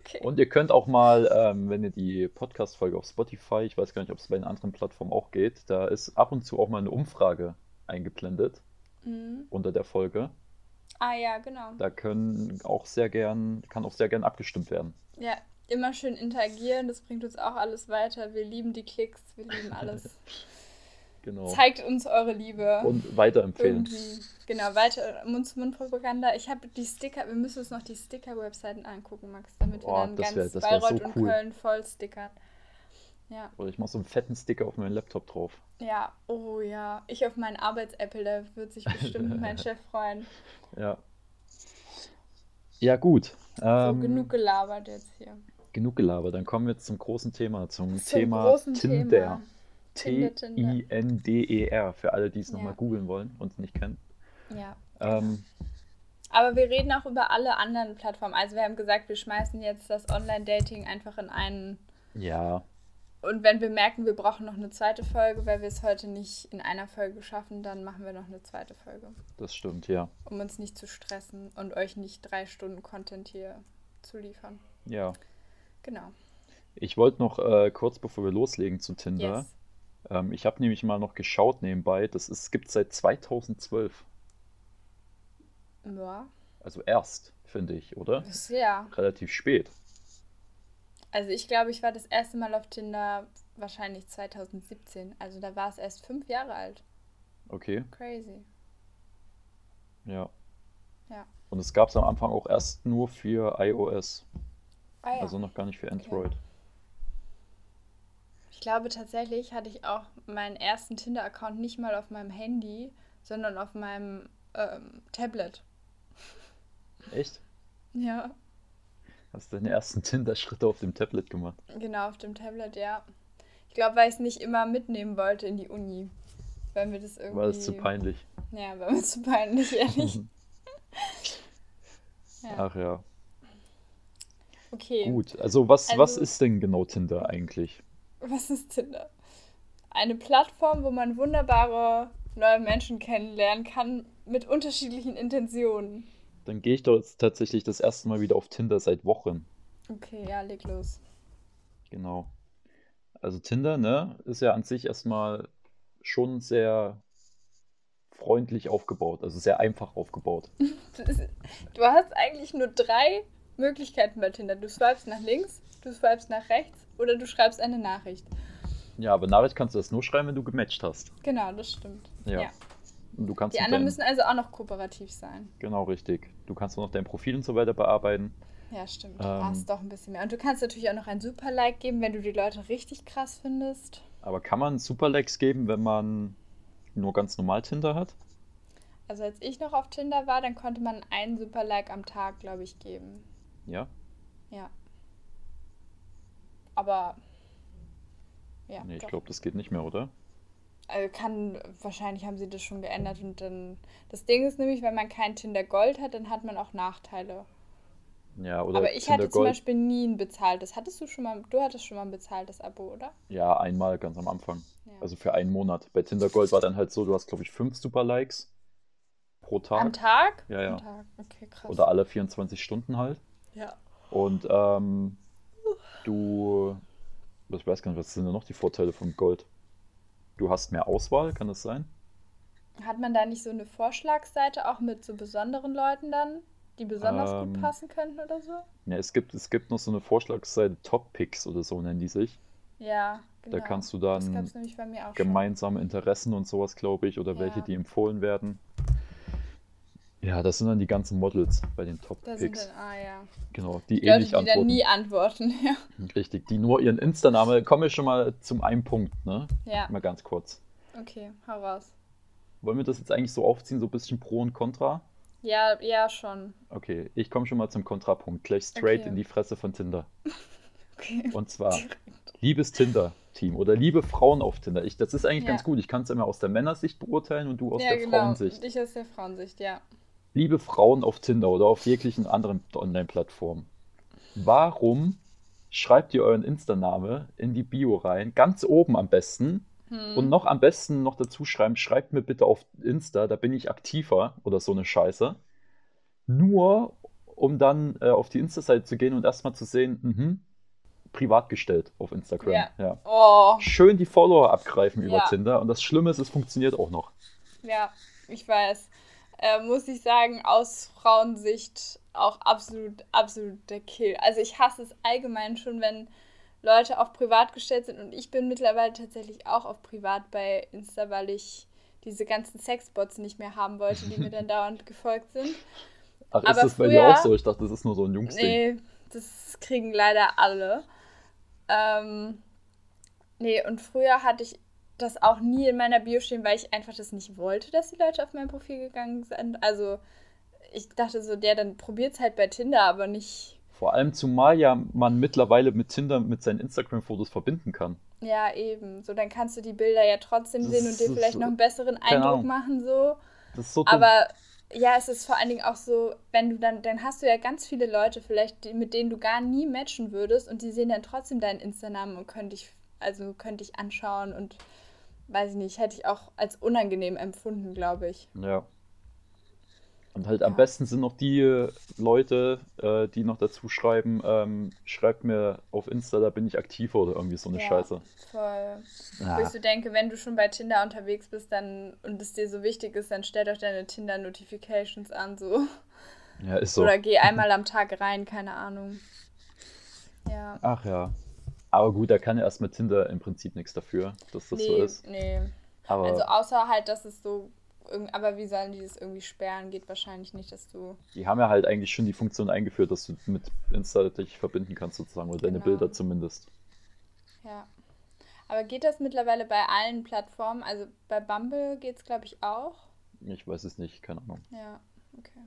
Speaker 2: Okay.
Speaker 1: Und ihr könnt auch mal, ähm, wenn ihr die Podcast-Folge auf Spotify, ich weiß gar nicht, ob es bei den anderen Plattformen auch geht, da ist ab und zu auch mal eine Umfrage eingeblendet
Speaker 2: Mhm.
Speaker 1: unter der Folge.
Speaker 2: Ah ja, genau.
Speaker 1: Da können auch sehr gern, kann auch sehr gern abgestimmt werden.
Speaker 2: Ja, immer schön interagieren, das bringt uns auch alles weiter. Wir lieben die Klicks, wir lieben alles.
Speaker 1: Genau.
Speaker 2: Zeigt uns eure Liebe.
Speaker 1: Und weiterempfehlen.
Speaker 2: Irgendwie. Genau, weiter Mund-zu-Mund-Propaganda. Ich habe die Sticker, wir müssen uns noch die Sticker-Webseiten angucken, Max, damit
Speaker 1: Boah,
Speaker 2: wir dann
Speaker 1: wär-
Speaker 2: ganz
Speaker 1: wär so
Speaker 2: Bayreuth und
Speaker 1: cool.
Speaker 2: Köln voll stickern. Ja,
Speaker 1: Oder ich mache so einen fetten Sticker auf meinen Laptop drauf.
Speaker 2: ja, oh ja. Ich auf meinen Arbeits-Apple, da wird sich bestimmt mein Chef freuen.
Speaker 1: Ja. Ja, gut.
Speaker 2: So,
Speaker 1: Ähm,
Speaker 2: genug gelabert jetzt hier.
Speaker 1: genug gelabert. Dann kommen wir zum großen Thema, zum,
Speaker 2: Zum
Speaker 1: Thema Tinder.
Speaker 2: Tinder, Tinder.
Speaker 1: Für alle, die es
Speaker 2: Ja.
Speaker 1: nochmal googeln wollen und es nicht kennen.
Speaker 2: Ja.
Speaker 1: Ähm,
Speaker 2: Aber wir reden auch über alle anderen Plattformen. Also wir haben gesagt, wir schmeißen jetzt das Online-Dating einfach in einen.
Speaker 1: ja,
Speaker 2: Und wenn wir merken, wir brauchen noch eine zweite Folge, weil wir es heute nicht in einer Folge schaffen, dann machen wir noch eine zweite Folge.
Speaker 1: das stimmt, ja.
Speaker 2: Um uns nicht zu stressen und euch nicht drei Stunden Content hier zu liefern.
Speaker 1: Ja.
Speaker 2: Genau.
Speaker 1: Ich wollte noch äh, kurz bevor wir loslegen zu Tinder.
Speaker 2: Yes.
Speaker 1: Ähm, ich habe nämlich mal noch geschaut nebenbei. Das ist, gibt seit 2012.
Speaker 2: Ja.
Speaker 1: Also erst, finde ich, oder?
Speaker 2: Ja.
Speaker 1: Relativ spät.
Speaker 2: Also ich glaube, ich war das erste Mal auf Tinder wahrscheinlich 2017. Also da war es erst fünf Jahre alt.
Speaker 1: Okay,
Speaker 2: Crazy.
Speaker 1: ja.
Speaker 2: Ja.
Speaker 1: Und es gab es am Anfang auch erst nur für iOS.
Speaker 2: Ah ja.
Speaker 1: Also noch gar nicht für Android.
Speaker 2: Ich glaube tatsächlich hatte ich auch meinen ersten Tinder-Account nicht mal auf meinem Handy, sondern auf meinem ähm, Tablet.
Speaker 1: Echt?
Speaker 2: Ja,
Speaker 1: Hast du deine ersten Tinder-Schritte auf dem Tablet gemacht?
Speaker 2: genau, auf dem Tablet, ja. Ich glaube, weil ich es nicht immer mitnehmen wollte in die Uni. Weil mir das irgendwie.
Speaker 1: War das zu peinlich?
Speaker 2: Ja, war mir zu peinlich, ehrlich. ja.
Speaker 1: Ach ja.
Speaker 2: Okay.
Speaker 1: Gut, also was, was
Speaker 2: Also-
Speaker 1: ist denn genau Tinder eigentlich?
Speaker 2: Was ist Tinder? Eine Plattform, wo man wunderbare neue Menschen kennenlernen kann mit unterschiedlichen Intentionen.
Speaker 1: Dann gehe ich doch jetzt tatsächlich das erste Mal wieder auf Tinder seit Wochen.
Speaker 2: Okay, ja, leg los.
Speaker 1: Genau. Also Tinder, ne, ist ja an sich erstmal schon sehr freundlich aufgebaut, also sehr einfach aufgebaut.
Speaker 2: Du hast eigentlich nur drei Möglichkeiten bei Tinder. Du swipest nach links, du swipest nach rechts oder du schreibst eine Nachricht.
Speaker 1: Ja, aber Nachricht kannst du das nur schreiben, wenn du gematcht hast.
Speaker 2: Genau, das stimmt.
Speaker 1: Ja.
Speaker 2: Ja.
Speaker 1: Und du kannst
Speaker 2: Die anderen
Speaker 1: dein,
Speaker 2: müssen also auch noch kooperativ sein.
Speaker 1: genau richtig. Du kannst auch noch dein Profil und so weiter bearbeiten.
Speaker 2: Ja, stimmt.
Speaker 1: Ähm.
Speaker 2: Ah, ist doch ein bisschen mehr. Und du kannst natürlich auch noch ein Super-Like geben, wenn du die Leute richtig krass findest.
Speaker 1: Aber kann man Superlikes geben, wenn man nur ganz normal Tinder hat?
Speaker 2: Also als ich noch auf Tinder war, dann konnte man einen Super-Like am Tag, glaube ich, geben.
Speaker 1: Ja.
Speaker 2: Ja. Aber ja,
Speaker 1: Nee, ich glaube, das geht nicht mehr, oder?
Speaker 2: Also kann, wahrscheinlich haben sie das schon geändert und dann. Das Ding ist nämlich, wenn man kein Tinder Gold hat, dann hat man auch Nachteile.
Speaker 1: Ja, oder
Speaker 2: Aber ich
Speaker 1: Tinder
Speaker 2: hatte zum
Speaker 1: Gold.
Speaker 2: Beispiel nie ein bezahltes. Hattest du schon mal, du hattest schon mal ein bezahltes Abo, oder?
Speaker 1: Ja, einmal ganz am Anfang.
Speaker 2: Ja.
Speaker 1: Also für einen Monat. Bei Tinder Gold war dann halt so, du hast, glaube ich, fünf Superlikes pro Tag.
Speaker 2: Am Tag?
Speaker 1: Ja, ja.
Speaker 2: Am Tag, okay, krass.
Speaker 1: Oder alle 24 Stunden halt.
Speaker 2: ja.
Speaker 1: Und ähm, du, ich weiß gar nicht, was sind denn noch die Vorteile von Gold? Du hast mehr Auswahl, kann das sein?
Speaker 2: Hat man da nicht so eine Vorschlagsseite auch mit so besonderen Leuten dann, die besonders
Speaker 1: Ähm,
Speaker 2: gut passen könnten oder so?
Speaker 1: Ja, es gibt, es gibt noch so eine Vorschlagsseite, Top Picks oder so nennen die sich.
Speaker 2: Ja, genau.
Speaker 1: Da kannst du
Speaker 2: Das
Speaker 1: dann
Speaker 2: gab es nämlich bei mir auch
Speaker 1: gemeinsame Interessen und sowas, glaube ich, oder welche,
Speaker 2: Ja.
Speaker 1: die empfohlen werden. Ja, das sind dann die ganzen Models bei den Top
Speaker 2: schon. Da sind
Speaker 1: Picks.
Speaker 2: dann, ah ja.
Speaker 1: Genau, die
Speaker 2: Die Leute,
Speaker 1: ähnlich
Speaker 2: die dann
Speaker 1: antworten.
Speaker 2: nie antworten. Ja.
Speaker 1: Richtig, die nur ihren Insta-Name. Kommen wir schon mal zum einen Punkt, ne?
Speaker 2: ja,
Speaker 1: Mal ganz kurz.
Speaker 2: okay, hau raus.
Speaker 1: Wollen wir das jetzt eigentlich so aufziehen, so ein bisschen Pro und Contra?
Speaker 2: Ja, ja, schon.
Speaker 1: Okay, ich komme schon mal zum Kontrapunkt. Gleich straight
Speaker 2: Okay.
Speaker 1: in die Fresse von Tinder.
Speaker 2: Okay.
Speaker 1: Und zwar, liebes Tinder-Team oder liebe Frauen auf Tinder. Ich, das ist eigentlich
Speaker 2: Ja.
Speaker 1: ganz gut. Ich kann es immer aus der Männersicht beurteilen und du aus
Speaker 2: ja,
Speaker 1: der
Speaker 2: genau.
Speaker 1: Frauensicht.
Speaker 2: Ich aus der Frauensicht, ja.
Speaker 1: Liebe Frauen auf Tinder oder auf jeglichen anderen Online-Plattformen, warum schreibt ihr euren Insta-Name in die Bio rein, ganz oben am besten,
Speaker 2: Hm.
Speaker 1: und noch am besten noch dazu schreiben, schreibt mir bitte auf Insta, da bin ich aktiver oder so eine Scheiße. Nur um dann äh, auf die Insta-Seite zu gehen und erstmal zu sehen, mhm, privat gestellt auf Instagram.
Speaker 2: Ja.
Speaker 1: Ja.
Speaker 2: Oh,
Speaker 1: Schön die Follower abgreifen über
Speaker 2: Ja.
Speaker 1: Tinder und das Schlimme ist, es funktioniert auch noch.
Speaker 2: ja, ich weiß. Äh, muss ich sagen, aus Frauensicht auch absolut, absolut der Kill. Also ich hasse es allgemein schon, wenn Leute auf privat gestellt sind und ich bin mittlerweile tatsächlich auch auf privat bei Insta, weil ich diese ganzen Sexbots nicht mehr haben wollte, die mir dann dauernd gefolgt sind.
Speaker 1: Ach, ist
Speaker 2: Aber
Speaker 1: das bei dir
Speaker 2: früher-
Speaker 1: auch so? Ich dachte, das ist nur so ein Jungsding.
Speaker 2: Nee, das kriegen leider alle. Ähm, nee, und früher hatte ich das auch nie in meiner Bio stehen, weil ich einfach das nicht wollte, dass die Leute auf mein Profil gegangen sind. Also ich dachte so, der, dann probiert's halt bei Tinder, aber nicht.
Speaker 1: Vor allem zumal ja man mittlerweile mit Tinder mit seinen Instagram-Fotos verbinden kann.
Speaker 2: Ja, eben. So, dann kannst du die Bilder ja trotzdem
Speaker 1: Das
Speaker 2: sehen und dir vielleicht
Speaker 1: so-
Speaker 2: noch einen besseren Eindruck machen, so.
Speaker 1: Das ist so dumm.
Speaker 2: Aber ja, es ist vor allen Dingen auch so, wenn du dann, dann hast du ja ganz viele Leute vielleicht, die, mit denen du gar nie matchen würdest und die sehen dann trotzdem deinen Insta-Namen und können dich, also können dich anschauen und weiß ich nicht, hätte ich auch als unangenehm empfunden, glaube ich.
Speaker 1: Ja. Und halt am
Speaker 2: Ja.
Speaker 1: besten sind noch die äh, Leute, äh, die noch dazu schreiben, ähm, schreibt mir auf Insta, da bin ich aktiver oder irgendwie so eine
Speaker 2: Ja.
Speaker 1: Scheiße.
Speaker 2: Voll. Wo
Speaker 1: Ja.
Speaker 2: ich so denke, wenn du schon bei Tinder unterwegs bist dann und es dir so wichtig ist, dann stell doch deine Tinder-Notifications an, so.
Speaker 1: Ja, ist so.
Speaker 2: Oder geh einmal am Tag rein, keine Ahnung. Ja.
Speaker 1: Ach ja. Aber gut, da kann ja erst mit Tinder im Prinzip nichts dafür, dass das so
Speaker 2: nee,
Speaker 1: ist.
Speaker 2: nee.
Speaker 1: Aber
Speaker 2: Also außer halt, dass es so, aber wie sollen die das irgendwie sperren? Geht wahrscheinlich nicht, dass du,
Speaker 1: die haben ja halt eigentlich schon die Funktion eingeführt, dass du mit Insta dich verbinden kannst sozusagen, oder deine
Speaker 2: Genau.
Speaker 1: Bilder zumindest.
Speaker 2: ja. Aber geht das mittlerweile bei allen Plattformen? Also bei Bumble geht es, glaube ich, auch.
Speaker 1: Ich weiß es nicht, keine Ahnung.
Speaker 2: Ja, okay.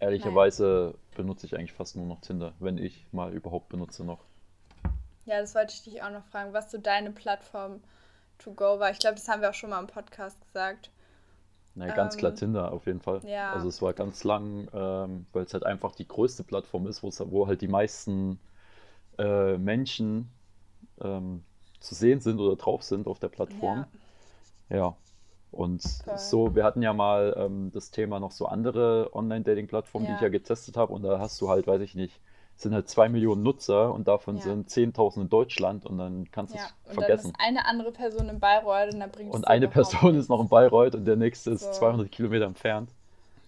Speaker 1: Ehrlicherweise benutze ich eigentlich fast nur noch Tinder, wenn ich mal überhaupt benutze noch.
Speaker 2: Ja, das wollte ich dich auch noch fragen, was so deine Plattform to go war. Ich glaube, das haben wir auch schon mal im Podcast gesagt.
Speaker 1: Na, ganz klar
Speaker 2: Ähm,
Speaker 1: Tinder auf jeden Fall.
Speaker 2: ja.
Speaker 1: Also es war ganz lang, ähm, weil es halt einfach die größte Plattform ist, wo halt die meisten äh, Menschen ähm, zu sehen sind oder drauf sind auf der Plattform. Ja. Und
Speaker 2: Voll.
Speaker 1: so, wir hatten ja mal ähm, das Thema noch so andere Online-Dating-Plattformen, die ich
Speaker 2: Ja.
Speaker 1: ja getestet habe. Und da hast du halt, weiß ich nicht, sind halt zwei Millionen Nutzer und davon
Speaker 2: Ja.
Speaker 1: sind 10.000 in Deutschland und dann kannst du
Speaker 2: Ja,
Speaker 1: es
Speaker 2: und dann
Speaker 1: vergessen.
Speaker 2: ist eine andere Person in Bayreuth und da bringt
Speaker 1: Und eine Person ist noch in Bayreuth und der nächste ist
Speaker 2: So.
Speaker 1: 200 Kilometer entfernt.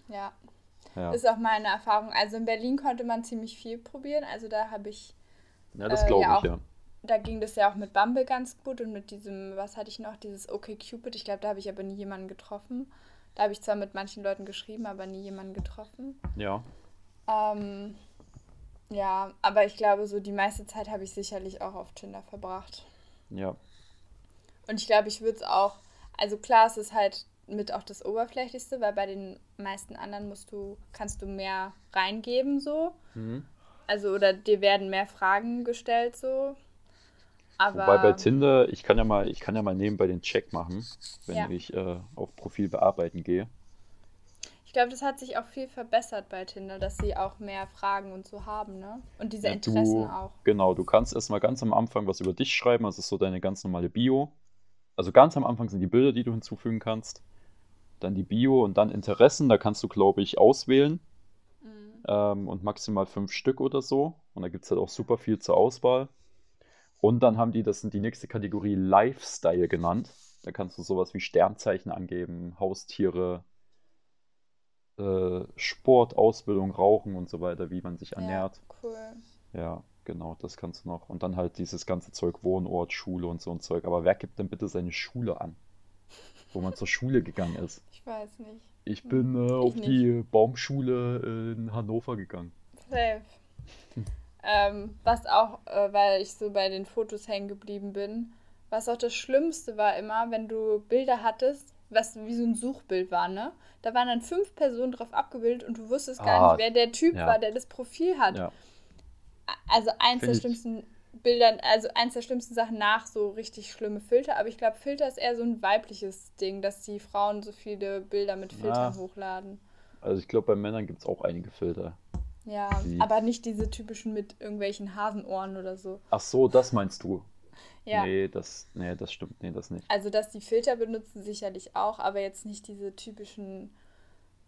Speaker 2: Ja,
Speaker 1: Ja,
Speaker 2: ist auch meine Erfahrung. Also in Berlin konnte man ziemlich viel probieren. Also da habe ich,
Speaker 1: ja das
Speaker 2: äh,
Speaker 1: glaube
Speaker 2: ja,
Speaker 1: ich,
Speaker 2: auch-
Speaker 1: ja.
Speaker 2: da ging das ja auch mit Bumble ganz gut und mit diesem, was hatte ich noch, dieses OkCupid. Ich glaube, da habe ich aber nie jemanden getroffen. Da habe ich zwar mit manchen Leuten geschrieben, aber nie jemanden getroffen.
Speaker 1: Ja,
Speaker 2: Ähm, ja, aber ich glaube, so die meiste Zeit habe ich sicherlich auch auf Tinder verbracht.
Speaker 1: ja.
Speaker 2: Und ich glaube, ich würde es auch, also klar, es ist halt mit auch das Oberflächlichste, weil bei den meisten anderen musst du, kannst du mehr reingeben so.
Speaker 1: Mhm.
Speaker 2: Also oder dir werden mehr Fragen gestellt so. Aber
Speaker 1: Wobei bei Tinder, ich kann ja mal, ich kann ja mal nebenbei den Check machen, wenn
Speaker 2: Ja.
Speaker 1: ich äh, auf Profil bearbeiten gehe.
Speaker 2: Ich glaube, das hat sich auch viel verbessert bei Tinder, dass sie auch mehr Fragen und so haben, ne? Und diese
Speaker 1: Ja,
Speaker 2: Interessen
Speaker 1: du,
Speaker 2: auch.
Speaker 1: Genau, du kannst erstmal ganz am Anfang was über dich schreiben, das ist so deine ganz normale Bio. Also ganz am Anfang sind die Bilder, die du hinzufügen kannst. Dann die Bio und dann Interessen, da kannst du, glaube ich, auswählen.
Speaker 2: Mhm.
Speaker 1: ähm, und maximal fünf Stück oder so. Und da gibt es halt auch super viel zur Auswahl. Und dann haben die, das sind die nächste Kategorie Lifestyle genannt. Da kannst du sowas wie Sternzeichen angeben, Haustiere, äh, Sport, Ausbildung, Rauchen und so weiter, wie man sich ernährt.
Speaker 2: Ja, cool.
Speaker 1: Ja, genau, das kannst du noch. Und dann halt dieses ganze Zeug, Wohnort, Schule und so ein Zeug. Aber wer gibt denn bitte seine Schule an? Wo man zur Schule gegangen ist.
Speaker 2: Ich weiß nicht.
Speaker 1: Ich bin äh, auf
Speaker 2: nicht.
Speaker 1: die Baumschule in Hannover gegangen.
Speaker 2: Safe. ähm, was auch, äh, weil ich so bei den Fotos hängen geblieben bin, was auch das Schlimmste war immer, wenn du Bilder hattest, was wie so ein Suchbild war, ne? Da waren dann fünf Personen drauf abgebildet und du wusstest gar
Speaker 1: Ah,
Speaker 2: nicht, wer der Typ
Speaker 1: ja.
Speaker 2: war, der das Profil hat.
Speaker 1: Ja.
Speaker 2: Also eins
Speaker 1: Find
Speaker 2: der schlimmsten Bildern, also eins der schlimmsten Sachen nach so richtig schlimme Filter, aber ich glaube, Filter ist eher so ein weibliches Ding, dass die Frauen so viele Bilder mit Filtern
Speaker 1: Ah.
Speaker 2: hochladen.
Speaker 1: Also ich glaube, bei Männern gibt es auch einige Filter.
Speaker 2: Ja,
Speaker 1: Die-
Speaker 2: aber nicht diese typischen mit irgendwelchen Hasenohren oder so.
Speaker 1: Ach so, das meinst du?
Speaker 2: Ja.
Speaker 1: Nee, das, nee, das stimmt. Nee, das nicht.
Speaker 2: Also, dass die Filter benutzen, sicherlich auch, aber jetzt nicht diese typischen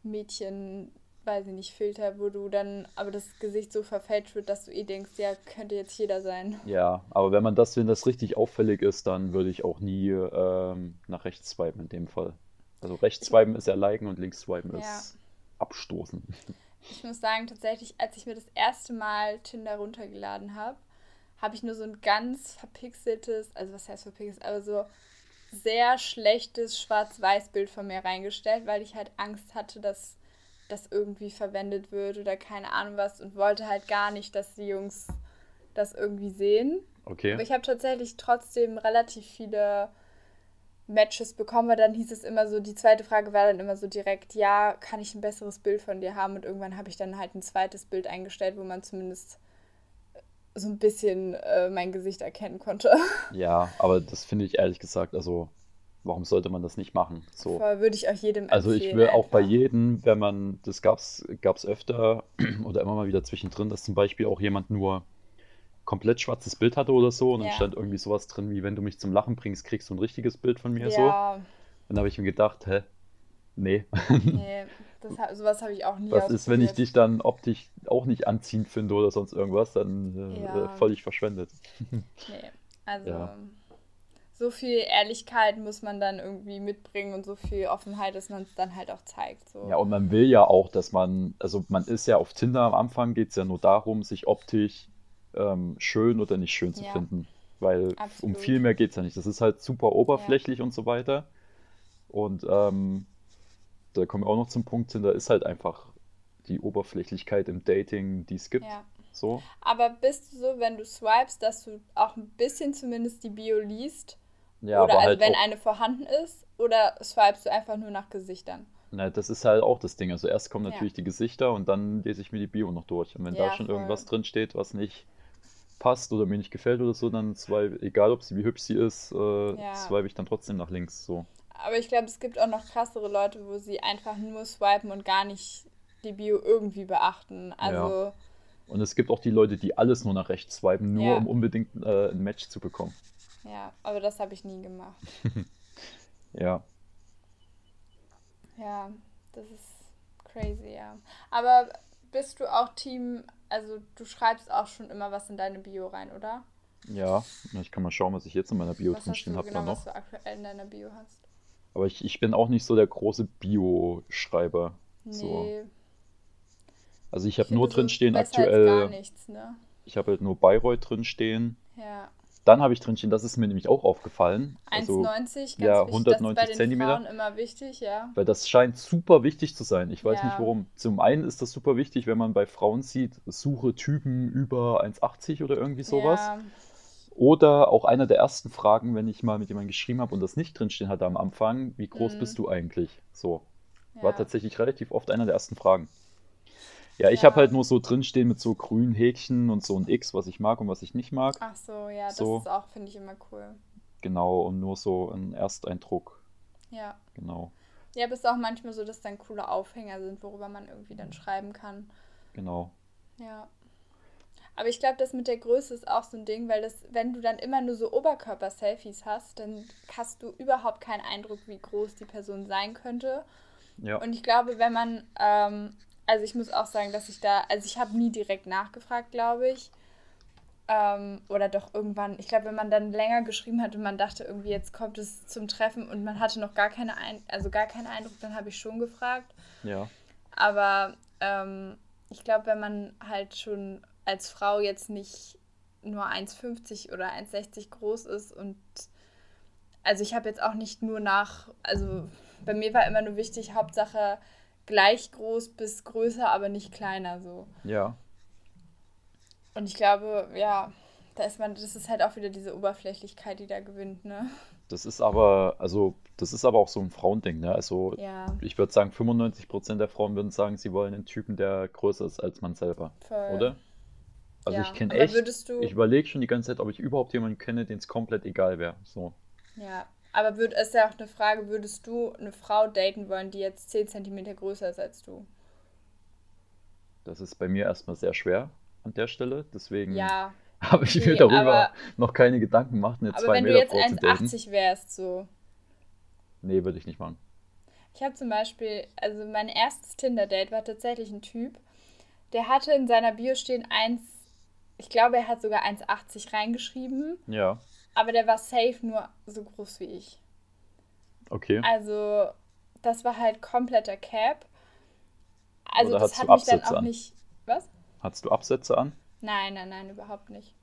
Speaker 2: Mädchen, weiß ich nicht, Filter, wo du dann aber das Gesicht so verfälscht wird, dass du eh denkst, ja, könnte jetzt jeder sein.
Speaker 1: Ja, aber wenn man das, wenn das richtig auffällig ist, dann würde ich auch nie ähm, nach rechts swipen in dem Fall. Also rechts swipen ist ja liken und links swipen
Speaker 2: Ja.
Speaker 1: ist abstoßen.
Speaker 2: Ich muss sagen, tatsächlich, als ich mir das erste Mal Tinder runtergeladen habe, habe ich nur so ein ganz verpixeltes, also was heißt verpixelt, aber so sehr schlechtes Schwarz-Weiß-Bild von mir reingestellt, weil ich halt Angst hatte, dass das irgendwie verwendet wird oder keine Ahnung was und wollte halt gar nicht, dass die Jungs das irgendwie sehen. Aber
Speaker 1: Okay.
Speaker 2: ich habe tatsächlich trotzdem relativ viele Matches bekommen, weil dann hieß es immer so, die zweite Frage war dann immer so direkt, ja, kann ich ein besseres Bild von dir haben? Und irgendwann habe ich dann halt ein zweites Bild eingestellt, wo man zumindest so ein bisschen äh, mein Gesicht erkennen konnte.
Speaker 1: Ja, aber das finde ich ehrlich gesagt, also warum sollte man das nicht machen? So.
Speaker 2: Voll würde ich auch jedem
Speaker 1: Also ich
Speaker 2: empfehlen
Speaker 1: will auch bei jedem, wenn man, das gab's, gab's öfter oder immer mal wieder zwischendrin, dass zum Beispiel auch jemand nur komplett schwarzes Bild hatte oder so und dann
Speaker 2: Ja.
Speaker 1: stand irgendwie sowas drin, wie wenn du mich zum Lachen bringst, kriegst du ein richtiges Bild von mir so.
Speaker 2: Ja,
Speaker 1: Und dann habe ich mir gedacht, hä? Nee.
Speaker 2: nee, das, sowas habe ich auch nie
Speaker 1: Was ist, wenn ich dich dann optisch auch nicht anziehend finde oder sonst irgendwas, dann äh,
Speaker 2: Ja.
Speaker 1: äh, völlig verschwendet.
Speaker 2: Nee, also
Speaker 1: Ja.
Speaker 2: so viel Ehrlichkeit muss man dann irgendwie mitbringen und so viel Offenheit, dass man es dann halt auch zeigt. So.
Speaker 1: Ja, und man will ja auch, dass man, also man ist ja auf Tinder am Anfang, geht es ja nur darum, sich optisch ähm, schön oder nicht schön zu
Speaker 2: Ja.
Speaker 1: finden. Weil um
Speaker 2: Absolut.
Speaker 1: viel mehr geht es ja nicht. Das ist halt super oberflächlich und so weiter. Und ähm, da kommen wir auch noch zum Punkt, Tinder ist halt einfach die Oberflächlichkeit im Dating, die es gibt.
Speaker 2: Ja.
Speaker 1: So.
Speaker 2: Aber bist du so, wenn du swipest, dass du auch ein bisschen zumindest die Bio liest?
Speaker 1: Ja,
Speaker 2: oder
Speaker 1: aber
Speaker 2: also
Speaker 1: halt
Speaker 2: wenn eine vorhanden ist? Oder swipest du einfach nur nach Gesichtern?
Speaker 1: na, das ist halt auch das Ding. Also erst kommen
Speaker 2: Ja.
Speaker 1: natürlich die Gesichter und dann lese ich mir die Bio noch durch. Und wenn da
Speaker 2: Ja,
Speaker 1: schon
Speaker 2: voll.
Speaker 1: irgendwas drin steht, was nicht passt oder mir nicht gefällt oder so, dann swipe, egal ob sie wie hübsch sie ist, äh,
Speaker 2: Ja.
Speaker 1: swipe ich dann trotzdem nach links. So.
Speaker 2: Aber ich glaube, es gibt auch noch krassere Leute, wo sie einfach nur swipen und gar nicht die Bio irgendwie beachten. Also,
Speaker 1: Und es gibt auch die Leute, die alles nur nach rechts swipen, nur
Speaker 2: Ja.
Speaker 1: um unbedingt äh, ein Match zu bekommen.
Speaker 2: ja, aber das habe ich nie gemacht.
Speaker 1: Ja.
Speaker 2: Ja, das ist crazy, ja. Aber bist du auch Team, also du schreibst auch schon immer was in deine Bio rein, oder?
Speaker 1: Ja, ich kann mal schauen, was ich jetzt in meiner Bio
Speaker 2: Was hast
Speaker 1: drinstehen
Speaker 2: du
Speaker 1: habe
Speaker 2: genau, was du aktuell in deiner Bio hast?
Speaker 1: Aber ich, ich bin auch nicht so der große Bio-Schreiber. So.
Speaker 2: Nee.
Speaker 1: Also ich habe nur
Speaker 2: so
Speaker 1: drinstehen
Speaker 2: als gar
Speaker 1: aktuell,
Speaker 2: nichts, ne?
Speaker 1: ich habe halt nur Bayreuth drinstehen.
Speaker 2: Ja.
Speaker 1: Dann habe ich drinstehen, das ist mir nämlich auch aufgefallen. Also,
Speaker 2: 1,90, ganz
Speaker 1: ja,
Speaker 2: wichtig, das ist
Speaker 1: 190
Speaker 2: bei den. Frauen immer wichtig, ja.
Speaker 1: weil das scheint super wichtig zu sein. Ich weiß
Speaker 2: Ja.
Speaker 1: nicht warum. Zum einen ist das super wichtig, wenn man bei Frauen sieht, suche Typen über 1,80 oder irgendwie sowas.
Speaker 2: Ja,
Speaker 1: Oder auch einer der ersten Fragen, wenn ich mal mit jemandem geschrieben habe und das nicht drinstehen hatte am Anfang, wie groß
Speaker 2: Mhm.
Speaker 1: bist du eigentlich? So. War
Speaker 2: ja.
Speaker 1: tatsächlich relativ oft einer der ersten Fragen. Ja, ich
Speaker 2: Ja.
Speaker 1: habe halt nur so drinstehen mit so grünen Häkchen und so ein X, was ich mag und was ich nicht mag.
Speaker 2: Ach so, ja, das
Speaker 1: So.
Speaker 2: ist auch, finde ich, immer cool.
Speaker 1: Genau, und nur so ein Ersteindruck.
Speaker 2: Ja.
Speaker 1: Genau,
Speaker 2: Ja, aber es ist auch manchmal so, dass dann coole Aufhänger sind, worüber man irgendwie dann schreiben kann.
Speaker 1: genau.
Speaker 2: Ja. Aber ich glaube, das mit der Größe ist auch so ein Ding, weil das, wenn du dann immer nur so Oberkörper-Selfies hast, dann hast du überhaupt keinen Eindruck, wie groß die Person sein könnte.
Speaker 1: Ja,
Speaker 2: Und ich glaube, wenn man, ähm, also ich muss auch sagen, dass ich da, also ich habe nie direkt nachgefragt, glaube ich. Ähm, oder doch irgendwann, ich glaube, wenn man dann länger geschrieben hat und man dachte irgendwie, jetzt kommt es zum Treffen und man hatte noch gar keine, Ein also gar keinen Eindruck, dann habe ich schon gefragt.
Speaker 1: ja,
Speaker 2: Aber ähm, ich glaube, wenn man halt schon als Frau jetzt nicht nur 1,50 oder 1,60 groß ist und also ich habe jetzt auch nicht nur nach, also bei mir war immer nur wichtig, Hauptsache gleich groß bis größer, aber nicht kleiner so.
Speaker 1: ja.
Speaker 2: Und ich glaube, ja, da ist man, das ist halt auch wieder diese Oberflächlichkeit, die da gewinnt, ne?
Speaker 1: Das ist aber, also, das ist aber auch so ein Frauending, ne? Also,
Speaker 2: Ja,
Speaker 1: ich würde sagen, 95% der Frauen würden sagen, sie wollen einen Typen, der größer ist als man selber,
Speaker 2: voll.
Speaker 1: oder? Also,
Speaker 2: ja.
Speaker 1: ich kenne
Speaker 2: Aber
Speaker 1: echt,
Speaker 2: du,
Speaker 1: ich überlege schon die ganze Zeit, ob ich überhaupt jemanden kenne, den es komplett egal wäre. So.
Speaker 2: Ja, aber würd, ist ja auch eine Frage, würdest du eine Frau daten wollen, die jetzt 10 cm größer ist als du?
Speaker 1: Das ist bei mir erstmal sehr schwer an der Stelle. Deswegen
Speaker 2: Ja,
Speaker 1: habe ich mir
Speaker 2: nee,
Speaker 1: darüber
Speaker 2: aber,
Speaker 1: noch keine Gedanken gemacht, eine
Speaker 2: aber
Speaker 1: 2
Speaker 2: wenn du
Speaker 1: Meter
Speaker 2: jetzt
Speaker 1: Frau zu daten.
Speaker 2: 1,80 wärst, so.
Speaker 1: Nee, würde ich nicht machen.
Speaker 2: Ich habe zum Beispiel, also mein erstes Tinder-Date war tatsächlich ein Typ, der hatte in seiner Bio stehen 1, ich glaube, er hat sogar 1,80 reingeschrieben,
Speaker 1: Ja,
Speaker 2: aber der war safe nur so groß wie ich.
Speaker 1: okay.
Speaker 2: Also, das war halt kompletter Cap. Also,
Speaker 1: Oder
Speaker 2: das hat mich dann
Speaker 1: Absätze
Speaker 2: auch
Speaker 1: an?
Speaker 2: nicht. Was?
Speaker 1: Hattest du Absätze an?
Speaker 2: Nein, nein, nein, überhaupt nicht.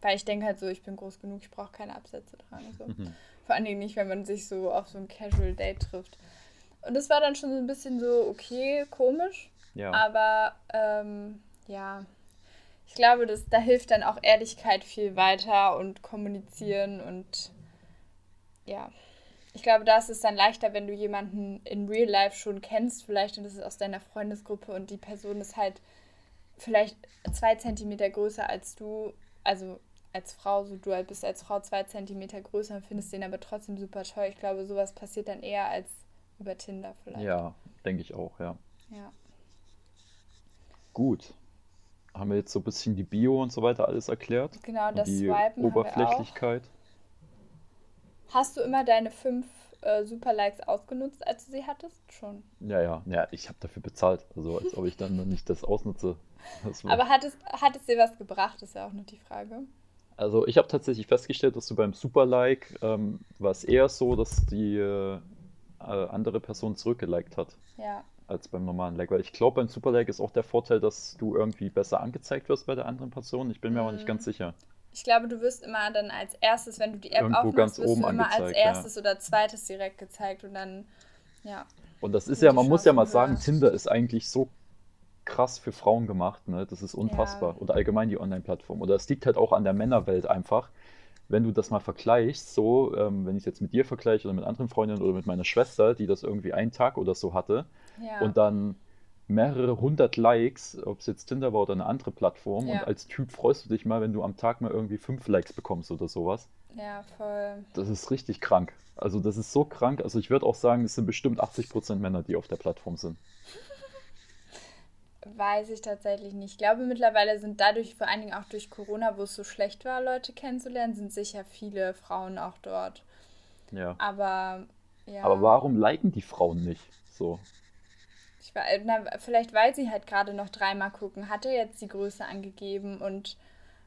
Speaker 2: Weil ich denke halt so, ich bin groß genug, ich brauche keine Absätze tragen. So.
Speaker 1: Mhm.
Speaker 2: Vor allen Dingen nicht, wenn man sich so auf so ein Casual Date trifft. Und das war dann schon so ein bisschen so, okay, komisch.
Speaker 1: Ja.
Speaker 2: Aber ähm, ja, ich glaube, dass, da hilft dann auch Ehrlichkeit viel weiter und kommunizieren und ja. Ich glaube, da ist es dann leichter, wenn du jemanden in Real Life schon kennst, vielleicht und das ist aus deiner Freundesgruppe und die Person ist halt vielleicht zwei Zentimeter größer als du, also als Frau, so du halt bist als Frau zwei Zentimeter größer und findest den aber trotzdem super toll. Ich glaube, sowas passiert dann eher als über Tinder vielleicht.
Speaker 1: Ja, denke ich auch, ja.
Speaker 2: ja.
Speaker 1: Gut. Haben wir jetzt so ein bisschen die Bio und so weiter alles erklärt?
Speaker 2: Genau,
Speaker 1: Und
Speaker 2: das
Speaker 1: die
Speaker 2: Swipen.
Speaker 1: Oberflächlichkeit?
Speaker 2: Hast du immer deine fünf äh, Super-Likes ausgenutzt, als du sie hattest? Schon.
Speaker 1: Ja, ja, ja, ich habe dafür bezahlt. Also als ob ich dann noch nicht das ausnutze. Das
Speaker 2: Aber hat es, hat es dir was gebracht, ist ja auch noch die Frage.
Speaker 1: Also ich habe tatsächlich festgestellt, dass du beim Super-Like ähm, war es eher so, dass die äh, äh, andere Person zurückgeliked hat,
Speaker 2: Ja.
Speaker 1: Als beim normalen Like. Weil ich glaube, beim Super-Like ist auch der Vorteil, dass du irgendwie besser angezeigt wirst bei der anderen Person. Ich bin mir aber nicht
Speaker 2: Mhm.
Speaker 1: ganz sicher.
Speaker 2: Ich glaube, du wirst immer dann als erstes, wenn du die App
Speaker 1: Irgendwo
Speaker 2: aufmachst,
Speaker 1: ganz
Speaker 2: wirst
Speaker 1: oben
Speaker 2: du immer als
Speaker 1: angezeigt, ja.
Speaker 2: erstes oder zweites direkt gezeigt und dann, ja.
Speaker 1: Und das ist ja, man muss ja mal
Speaker 2: Chancen
Speaker 1: sagen,
Speaker 2: höher.
Speaker 1: Tinder ist eigentlich so krass für Frauen gemacht, ne? Das ist unfassbar.
Speaker 2: Ja.
Speaker 1: Oder allgemein die Online-Plattform. Oder es liegt halt auch an der Männerwelt einfach. Wenn du das mal vergleichst, so, ähm, wenn ich es jetzt mit dir vergleiche oder mit anderen Freundinnen oder mit meiner Schwester, die das irgendwie einen Tag oder so hatte
Speaker 2: Ja.
Speaker 1: und dann mehrere hundert Likes, ob es jetzt Tinder war oder eine andere Plattform,
Speaker 2: Ja.
Speaker 1: und als Typ freust du dich mal, wenn du am Tag mal irgendwie fünf Likes bekommst oder sowas.
Speaker 2: ja, voll.
Speaker 1: Das ist richtig krank. Also das ist so krank. Also ich würde auch sagen, es sind bestimmt 80% Männer, die auf der Plattform sind.
Speaker 2: Weiß ich tatsächlich nicht. Ich glaube, mittlerweile sind dadurch, vor allen Dingen auch durch Corona, wo es so schlecht war, Leute kennenzulernen, sind sicher viele Frauen auch dort.
Speaker 1: Ja.
Speaker 2: Aber ja.
Speaker 1: Aber warum liken die Frauen nicht? So.
Speaker 2: Ich war, na, vielleicht weil sie halt gerade noch dreimal gucken. Hat er jetzt die Größe angegeben und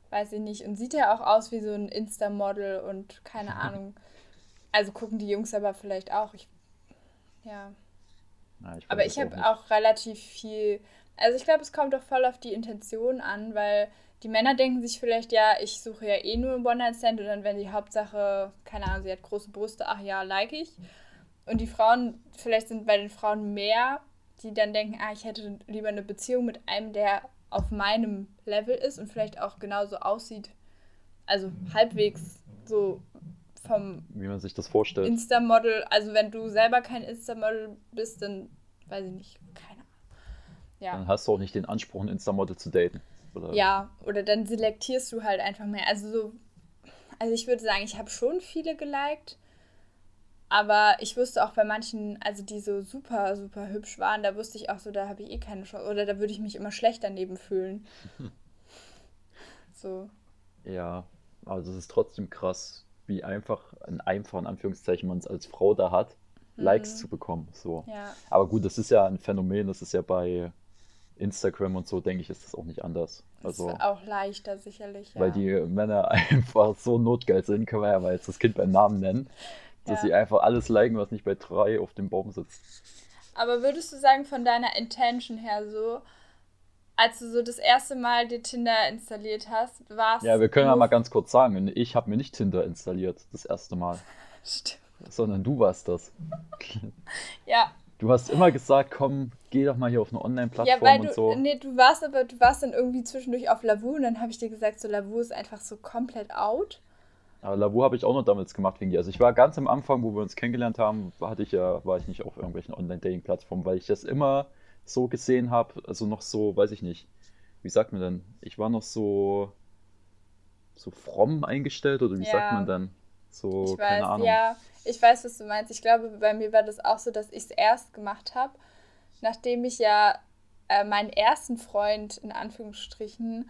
Speaker 2: weiß ich nicht. Und sieht er auch aus wie so ein Insta-Model und keine Ahnung. Also gucken die Jungs aber vielleicht auch. Ich, ja.
Speaker 1: Ja, ich
Speaker 2: Aber ich habe auch relativ viel. Also ich glaube, es kommt doch voll auf die Intention an, weil die Männer denken sich vielleicht, ja, ich suche ja eh nur einen One-Night-Stand und dann wenn die Hauptsache, keine Ahnung, sie hat große Brüste, ach ja, like ich. Und die Frauen, vielleicht sind bei den Frauen mehr, die dann denken, ah, ich hätte lieber eine Beziehung mit einem, der auf meinem Level ist und vielleicht auch genauso aussieht. Also halbwegs so vom
Speaker 1: Wie man sich das vorstellt.
Speaker 2: Insta-Model, also wenn du selber kein Insta-Model bist, dann weiß ich nicht, keine Ahnung. Ja.
Speaker 1: Dann hast du auch nicht den Anspruch, ein Insta-Model zu daten. Oder?
Speaker 2: Ja, oder dann selektierst du halt einfach mehr. Also so, also ich würde sagen, ich habe schon viele geliked, aber ich wusste auch bei manchen, also die so super, super hübsch waren, da wusste ich auch so, da habe ich eh keine Chance. Oder da würde ich mich immer schlecht daneben fühlen. So.
Speaker 1: Ja, also es ist trotzdem krass, wie einfach, in einfach in Anführungszeichen, man es als Frau da hat, Likes
Speaker 2: Mhm.
Speaker 1: zu bekommen. So.
Speaker 2: Ja.
Speaker 1: Aber gut, das ist ja ein Phänomen, das ist ja bei Instagram und so, denke ich, ist das auch nicht anders.
Speaker 2: Das
Speaker 1: Also,
Speaker 2: ist auch leichter sicherlich, ja.
Speaker 1: weil die Männer einfach so notgeil sind, können wir ja mal jetzt das Kind beim Namen nennen, dass
Speaker 2: Ja.
Speaker 1: sie einfach alles liken, was nicht bei drei auf dem Baum sitzt.
Speaker 2: Aber würdest du sagen, von deiner Intention her so, als du so das erste Mal dir Tinder installiert hast, war es.
Speaker 1: Ja, wir können ja mal ganz kurz sagen, ich habe mir nicht Tinder installiert, das erste Mal,
Speaker 2: Stimmt.
Speaker 1: sondern du warst das.
Speaker 2: Ja,
Speaker 1: Du hast immer gesagt, komm, geh doch mal hier auf eine
Speaker 2: ja,
Speaker 1: Online-Plattform
Speaker 2: weil
Speaker 1: und
Speaker 2: du,
Speaker 1: so.
Speaker 2: nee, du warst aber, du warst dann irgendwie zwischendurch auf Lavu und dann habe ich dir gesagt, so Lavu ist einfach so komplett out.
Speaker 1: Aber Lavu habe ich auch noch damals gemacht wegen dir. Also ich war ganz am Anfang, wo wir uns kennengelernt haben, hatte ich ja, war ich nicht auf irgendwelchen Online-Dating-Plattformen, weil ich das immer so gesehen habe, also noch so, weiß ich nicht, wie sagt man denn? Ich war noch so, so fromm eingestellt oder wie
Speaker 2: Ja.
Speaker 1: sagt man dann? So,
Speaker 2: ich weiß,
Speaker 1: keine Ahnung.
Speaker 2: ja, ich weiß, was du meinst. Ich glaube, bei mir war das auch so, dass ich es erst gemacht habe, nachdem ich ja äh, meinen ersten Freund in Anführungsstrichen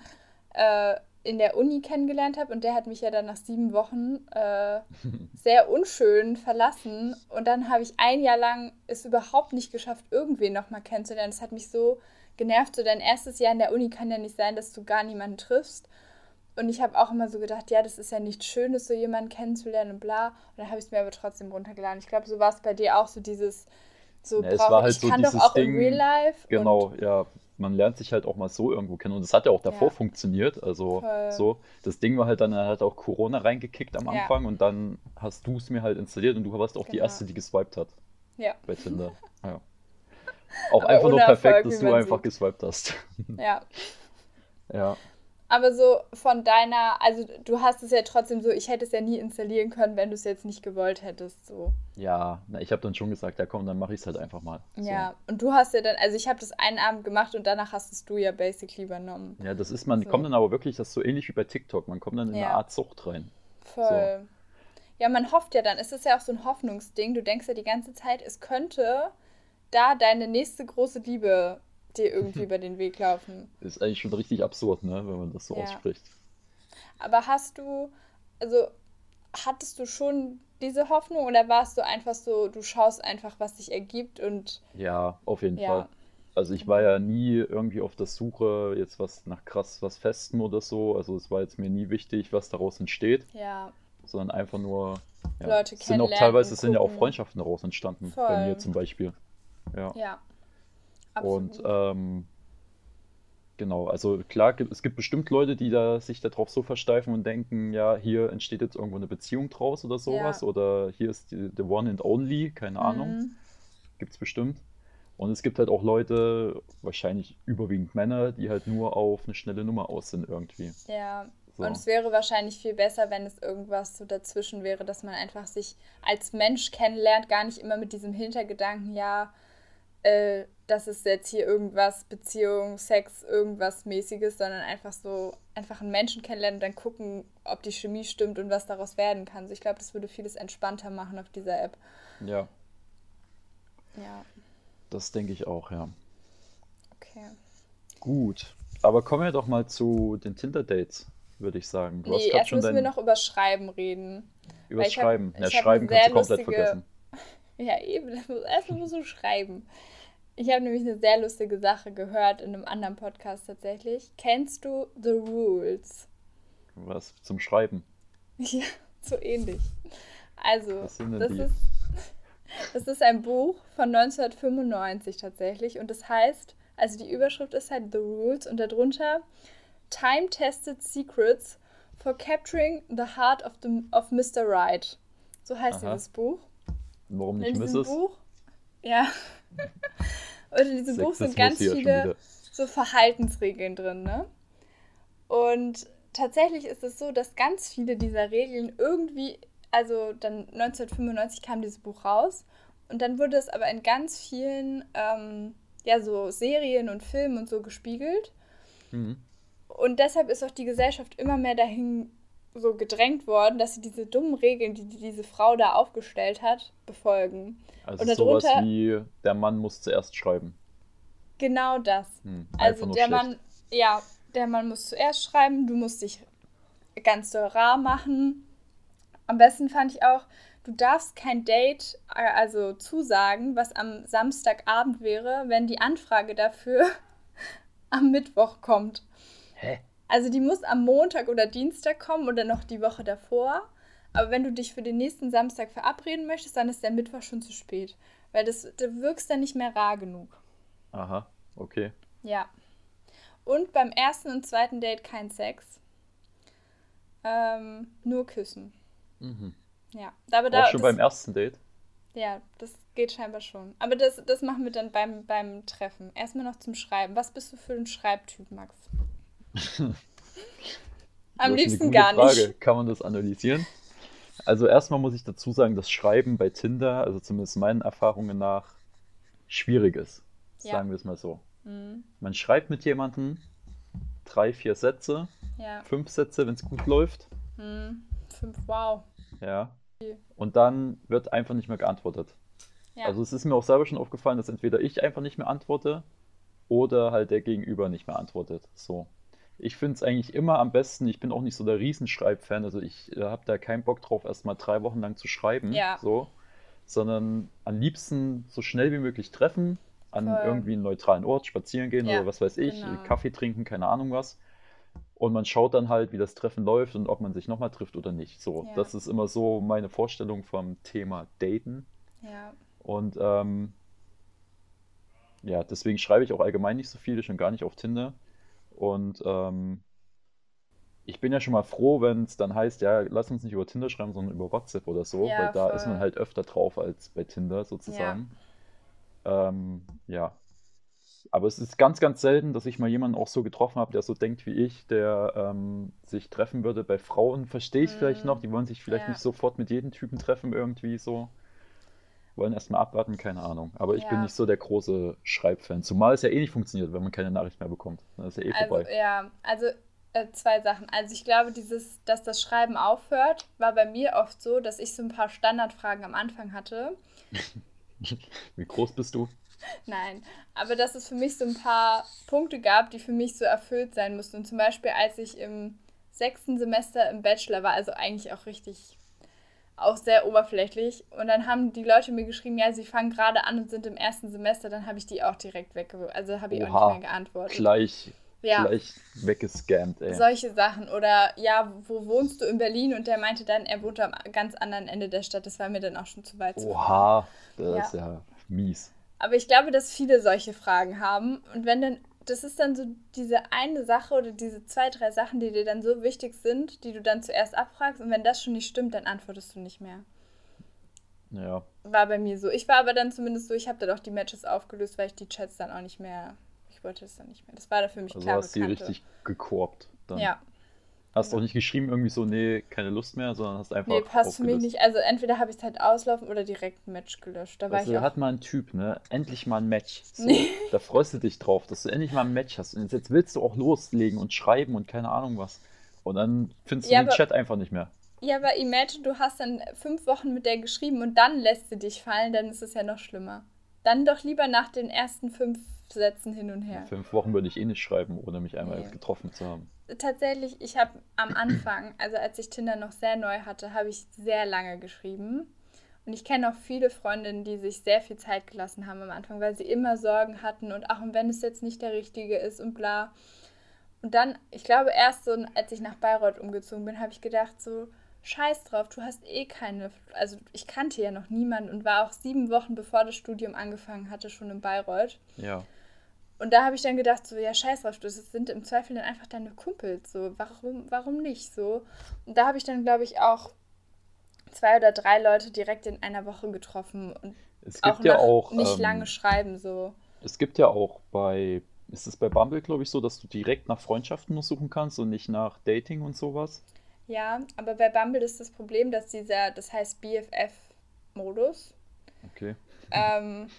Speaker 2: äh, in der Uni kennengelernt habe und der hat mich ja dann nach sieben Wochen äh, sehr unschön verlassen und dann habe ich ein Jahr lang es überhaupt nicht geschafft, irgendwen nochmal kennenzulernen. Das hat mich so genervt. So dein erstes Jahr in der Uni kann ja nicht sein, dass du gar niemanden triffst. Und ich habe auch immer so gedacht, ja, das ist ja nichts Schönes, so jemanden kennenzulernen und bla. Und dann habe ich es mir aber trotzdem runtergeladen. Ich glaube, so war es bei dir auch so dieses, so
Speaker 1: Ja, es war halt
Speaker 2: ich
Speaker 1: so
Speaker 2: kann doch auch
Speaker 1: Ding,
Speaker 2: in Real Life.
Speaker 1: Genau, ja. Man lernt sich halt auch mal so irgendwo kennen. Und das hat ja auch davor
Speaker 2: Ja.
Speaker 1: funktioniert. Also
Speaker 2: Voll.
Speaker 1: so. Das Ding war halt dann, er hat auch Corona reingekickt am
Speaker 2: Ja.
Speaker 1: Anfang und dann hast du es mir halt installiert und du warst auch die
Speaker 2: Genau.
Speaker 1: erste, die geswiped hat
Speaker 2: ja,
Speaker 1: bei Tinder. Ja. Auch
Speaker 2: Aber
Speaker 1: einfach nur perfekt,
Speaker 2: Erfolg,
Speaker 1: dass du einfach
Speaker 2: sieht.
Speaker 1: geswiped hast.
Speaker 2: ja.
Speaker 1: Ja.
Speaker 2: Aber so von deiner, also du hast es ja trotzdem so, ich hätte es ja nie installieren können, wenn du es jetzt nicht gewollt hättest. So.
Speaker 1: Ja, na, ich habe dann schon gesagt, ja komm, dann mache ich es halt einfach mal. So.
Speaker 2: Ja, und du hast ja dann, also ich habe das einen Abend gemacht und danach hast es du ja basically übernommen.
Speaker 1: Ja, das ist, man
Speaker 2: So.
Speaker 1: kommt dann aber wirklich, das ist so ähnlich wie bei TikTok, man kommt dann in eine
Speaker 2: Ja.
Speaker 1: Art Sucht rein.
Speaker 2: Voll. Ja, man hofft ja dann, es ist ja auch so ein Hoffnungsding. Du denkst ja die ganze Zeit, es könnte da deine nächste große Liebe dir irgendwie über den Weg laufen.
Speaker 1: Ist eigentlich schon richtig absurd, ne, wenn man das so
Speaker 2: Ja.
Speaker 1: ausspricht.
Speaker 2: Aber hast du, also hattest du schon diese Hoffnung oder warst du einfach so, du schaust einfach, was sich ergibt und
Speaker 1: Ja, auf jeden
Speaker 2: Ja.
Speaker 1: Fall. Also ich war ja nie irgendwie auf der Suche jetzt was nach krass was Festem oder so. Also es war jetzt mir nie wichtig, was daraus entsteht,
Speaker 2: ja,
Speaker 1: sondern einfach nur, ja,
Speaker 2: Leute
Speaker 1: sind auch teilweise sind ja auch. Freundschaften daraus entstanden, bei
Speaker 2: Voll.
Speaker 1: mir zum Beispiel. Ja.
Speaker 2: ja.
Speaker 1: Und
Speaker 2: Absolut.
Speaker 1: ähm, genau, also klar, es gibt bestimmt Leute, die da sich darauf so versteifen und denken, ja, hier entsteht jetzt irgendwo eine Beziehung draus oder sowas,
Speaker 2: Ja.
Speaker 1: oder hier ist die, the one and only, keine Ahnung.
Speaker 2: Mhm.
Speaker 1: Gibt es bestimmt. Und es gibt halt auch Leute, wahrscheinlich überwiegend Männer, die halt nur auf eine schnelle Nummer aus sind irgendwie.
Speaker 2: Ja,
Speaker 1: So.
Speaker 2: und es wäre wahrscheinlich viel besser, wenn es irgendwas so dazwischen wäre, dass man einfach sich als Mensch kennenlernt, gar nicht immer mit diesem Hintergedanken, ja, äh, das ist jetzt hier irgendwas, Beziehung, Sex, irgendwas mäßiges, sondern einfach so, einfach einen Menschen kennenlernen und dann gucken, ob die Chemie stimmt und was daraus werden kann. Also ich glaube, das würde vieles entspannter machen auf dieser App.
Speaker 1: Ja,
Speaker 2: Ja,
Speaker 1: das denke ich auch, ja.
Speaker 2: okay.
Speaker 1: Gut. Aber kommen wir doch mal zu den Tinder-Dates, würde ich sagen. Du hast
Speaker 2: Nee, erst müssen wir noch über Schreiben reden. hab-
Speaker 1: Schreiben. Ja, Schreiben kannst du komplett
Speaker 2: lustige-
Speaker 1: vergessen.
Speaker 2: Ja, eben, das muss, erstmal musst du schreiben. Ich habe nämlich eine sehr lustige Sache gehört in einem anderen Podcast tatsächlich. Kennst du The Rules?
Speaker 1: Was zum Schreiben.
Speaker 2: Ja, so ähnlich. Also, das ist, das ist ein Buch von 1995 tatsächlich und das heißt, also die Überschrift ist halt The Rules und darunter Time-Tested Secrets for Capturing the Heart of, the, of Mr. Right. So heißt
Speaker 1: Aha.
Speaker 2: dieses Buch.
Speaker 1: Warum
Speaker 2: in
Speaker 1: nicht
Speaker 2: diesem
Speaker 1: Mrs.?
Speaker 2: Buch, ja. Und in diesem Buch sind
Speaker 1: Sexismus
Speaker 2: ganz viele so Verhaltensregeln drin, ne? Und tatsächlich ist es so, dass ganz viele dieser Regeln irgendwie, also dann 1995 kam dieses Buch raus und dann wurde es aber in ganz vielen, ähm, ja, so Serien und Filmen und so gespiegelt.
Speaker 1: Mhm.
Speaker 2: Und deshalb ist auch die Gesellschaft immer mehr dahin so gedrängt worden, dass sie diese dummen Regeln, die die diese Frau da aufgestellt hat, befolgen.
Speaker 1: Also
Speaker 2: Und
Speaker 1: sowas wie, der Mann muss zuerst schreiben.
Speaker 2: Genau das.
Speaker 1: Hm,
Speaker 2: Also der
Speaker 1: schlecht.
Speaker 2: Mann, ja, der Mann muss zuerst schreiben, du musst dich ganz doll rar machen. Am besten fand ich auch, du darfst kein Date, also zusagen, was am Samstagabend wäre, wenn die Anfrage dafür am Mittwoch kommt.
Speaker 1: Hä?
Speaker 2: Also die muss am Montag oder Dienstag kommen oder noch die Woche davor. Aber wenn du dich für den nächsten Samstag verabreden möchtest, dann ist der Mittwoch schon zu spät. Weil das, du wirkst dann nicht mehr rar genug.
Speaker 1: Aha, okay.
Speaker 2: Ja. Und beim ersten und zweiten Date kein Sex. Ähm, nur küssen.
Speaker 1: Mhm.
Speaker 2: Ja. Aber
Speaker 1: Auch
Speaker 2: da,
Speaker 1: schon
Speaker 2: das,
Speaker 1: beim ersten Date?
Speaker 2: Ja, das geht scheinbar schon. Aber das, das machen wir dann beim, beim Treffen. Erstmal noch zum Schreiben. Was bist du für ein Schreibtyp, Max? Am liebsten gar
Speaker 1: gute
Speaker 2: nicht.
Speaker 1: Frage. Kann man das analysieren? Also erstmal muss ich dazu sagen, dass Schreiben bei Tinder, also zumindest meinen Erfahrungen nach, schwierig ist.
Speaker 2: Ja.
Speaker 1: Sagen wir es mal so.
Speaker 2: Mhm.
Speaker 1: Man schreibt mit jemandem drei, vier Sätze,
Speaker 2: Ja.
Speaker 1: fünf Sätze, wenn es gut läuft.
Speaker 2: Mhm. Fünf, wow.
Speaker 1: Ja. Und dann wird einfach nicht mehr geantwortet.
Speaker 2: Ja.
Speaker 1: Also es ist mir auch selber schon aufgefallen, dass entweder ich einfach nicht mehr antworte oder halt der Gegenüber nicht mehr antwortet. So. Ich finde es eigentlich immer am besten, ich bin auch nicht so der Riesenschreibfan, also ich äh, habe da keinen Bock drauf, erstmal drei Wochen lang zu schreiben,
Speaker 2: Ja,
Speaker 1: so, sondern am liebsten so schnell wie möglich treffen, an
Speaker 2: voll.
Speaker 1: irgendwie einen neutralen Ort, spazieren gehen oder
Speaker 2: Ja,
Speaker 1: was weiß ich,
Speaker 2: genau.
Speaker 1: Kaffee trinken, keine Ahnung was. Und man schaut dann halt, wie das Treffen läuft und ob man sich nochmal trifft oder nicht. So,
Speaker 2: Ja,
Speaker 1: das ist immer so meine Vorstellung vom Thema Daten.
Speaker 2: ja.
Speaker 1: Und ähm, ja, deswegen schreibe ich auch allgemein nicht so viel, schon gar nicht auf Tinder. Und ähm, ich bin ja schon mal froh, wenn es dann heißt, ja, lass uns nicht über Tinder schreiben, sondern über WhatsApp oder so, weil
Speaker 2: Ja,
Speaker 1: da ist man
Speaker 2: voll.
Speaker 1: halt öfter drauf als bei Tinder
Speaker 2: Ja.
Speaker 1: sozusagen. Ähm, ja, aber es ist ganz, ganz selten, dass ich mal jemanden auch so getroffen habe, der so denkt wie ich, der ähm, sich treffen würde. Bei Frauen verstehe ich vielleicht noch, die wollen sich vielleicht nicht
Speaker 2: ja,
Speaker 1: sofort mit jedem Typen treffen irgendwie so. Wollen erstmal abwarten, keine Ahnung. Aber ich bin
Speaker 2: ja.
Speaker 1: nicht so der große Schreibfan. Zumal es ja eh nicht funktioniert, wenn man keine Nachricht mehr bekommt. Dann ist ja eh
Speaker 2: Also,
Speaker 1: vorbei.
Speaker 2: ja, also äh, zwei Sachen. Also ich glaube, dieses, dass das Schreiben aufhört, war bei mir oft so, dass ich so ein paar Standardfragen am Anfang hatte.
Speaker 1: Wie groß bist du?
Speaker 2: Nein, aber dass es für mich so ein paar Punkte gab, die für mich so erfüllt sein mussten. Und zum Beispiel, als ich im sechsten Semester im Bachelor war, also eigentlich auch richtig, auch sehr oberflächlich. Und dann haben die Leute mir geschrieben, ja, sie fangen gerade an und sind im ersten Semester, dann habe ich die auch direkt wegge... Also habe ich auch nicht mehr
Speaker 1: Oha,
Speaker 2: geantwortet.
Speaker 1: gleich,
Speaker 2: Ja,
Speaker 1: gleich weggescammt, ey.
Speaker 2: solche Sachen. Oder ja, wo wohnst du in Berlin? Und der meinte dann, er wohnt am ganz anderen Ende der Stadt. Das war mir dann auch schon zu weit zu.
Speaker 1: Oha, das
Speaker 2: Ja.
Speaker 1: ist ja mies.
Speaker 2: Aber ich glaube, dass viele solche Fragen haben. Und wenn dann, das ist dann so diese eine Sache oder diese zwei, drei Sachen, die dir dann so wichtig sind, die du dann zuerst abfragst. Und wenn das schon nicht stimmt, dann antwortest du nicht mehr.
Speaker 1: Ja,
Speaker 2: War bei mir so. Ich war aber dann zumindest so, ich habe dann auch die Matches aufgelöst, weil ich die Chats dann auch nicht mehr, ich wollte es dann nicht mehr. Das war da für mich
Speaker 1: also
Speaker 2: klar
Speaker 1: hast du die
Speaker 2: Bekannte.
Speaker 1: richtig gekorbt dann.
Speaker 2: Ja,
Speaker 1: Hast auch
Speaker 2: genau.
Speaker 1: nicht geschrieben irgendwie so, nee, keine Lust mehr, sondern hast
Speaker 2: Nee,
Speaker 1: einfach
Speaker 2: passt für mich nicht. Also entweder habe ich es halt auslaufen oder direkt ein Match gelöscht. Da war
Speaker 1: du,
Speaker 2: ich auch.
Speaker 1: hat mal ein Typ, ne? Endlich mal ein Match. So,
Speaker 2: Nee.
Speaker 1: da freust du dich drauf, dass du endlich mal ein Match hast. Und jetzt, jetzt willst du auch loslegen und schreiben und keine Ahnung was. Und dann findest du
Speaker 2: Ja,
Speaker 1: den
Speaker 2: aber
Speaker 1: Chat einfach nicht mehr.
Speaker 2: Ja, aber imagine, du hast dann fünf Wochen mit der geschrieben und dann lässt sie dich fallen, dann ist es ja noch schlimmer. Dann doch lieber nach den ersten fünf Sätzen hin und
Speaker 1: In
Speaker 2: her.
Speaker 1: fünf Wochen würde ich eh nicht schreiben, ohne mich einmal
Speaker 2: Nee.
Speaker 1: getroffen zu haben.
Speaker 2: Tatsächlich, ich habe am Anfang, also als ich Tinder noch sehr neu hatte, habe ich sehr lange geschrieben. Und ich kenne auch viele Freundinnen, die sich sehr viel Zeit gelassen haben am Anfang, weil sie immer Sorgen hatten und ach, und wenn es jetzt nicht der Richtige ist und bla. Und dann, ich glaube, erst so, als ich nach Bayreuth umgezogen bin, habe ich gedacht, so, scheiß drauf, du hast eh keine. Also, ich kannte ja noch niemanden und war auch sieben Wochen bevor das Studium angefangen hatte, schon in Bayreuth.
Speaker 1: Ja,
Speaker 2: Und da habe ich dann gedacht, so, ja, scheiß drauf, das sind im Zweifel dann einfach deine Kumpels, so, warum, warum nicht, so. Und da habe ich dann, glaube ich, auch zwei oder drei Leute direkt in einer Woche getroffen und
Speaker 1: es
Speaker 2: auch
Speaker 1: gibt ja
Speaker 2: nach
Speaker 1: auch,
Speaker 2: nicht lange
Speaker 1: ähm,
Speaker 2: schreiben, so.
Speaker 1: es gibt ja auch bei, ist es bei Bumble, glaube ich, so, dass du direkt nach Freundschaften nur suchen kannst und nicht nach Dating und sowas?
Speaker 2: Ja, aber bei Bumble ist das Problem, dass dieser, das heißt BFF-Modus,
Speaker 1: Okay.
Speaker 2: ähm,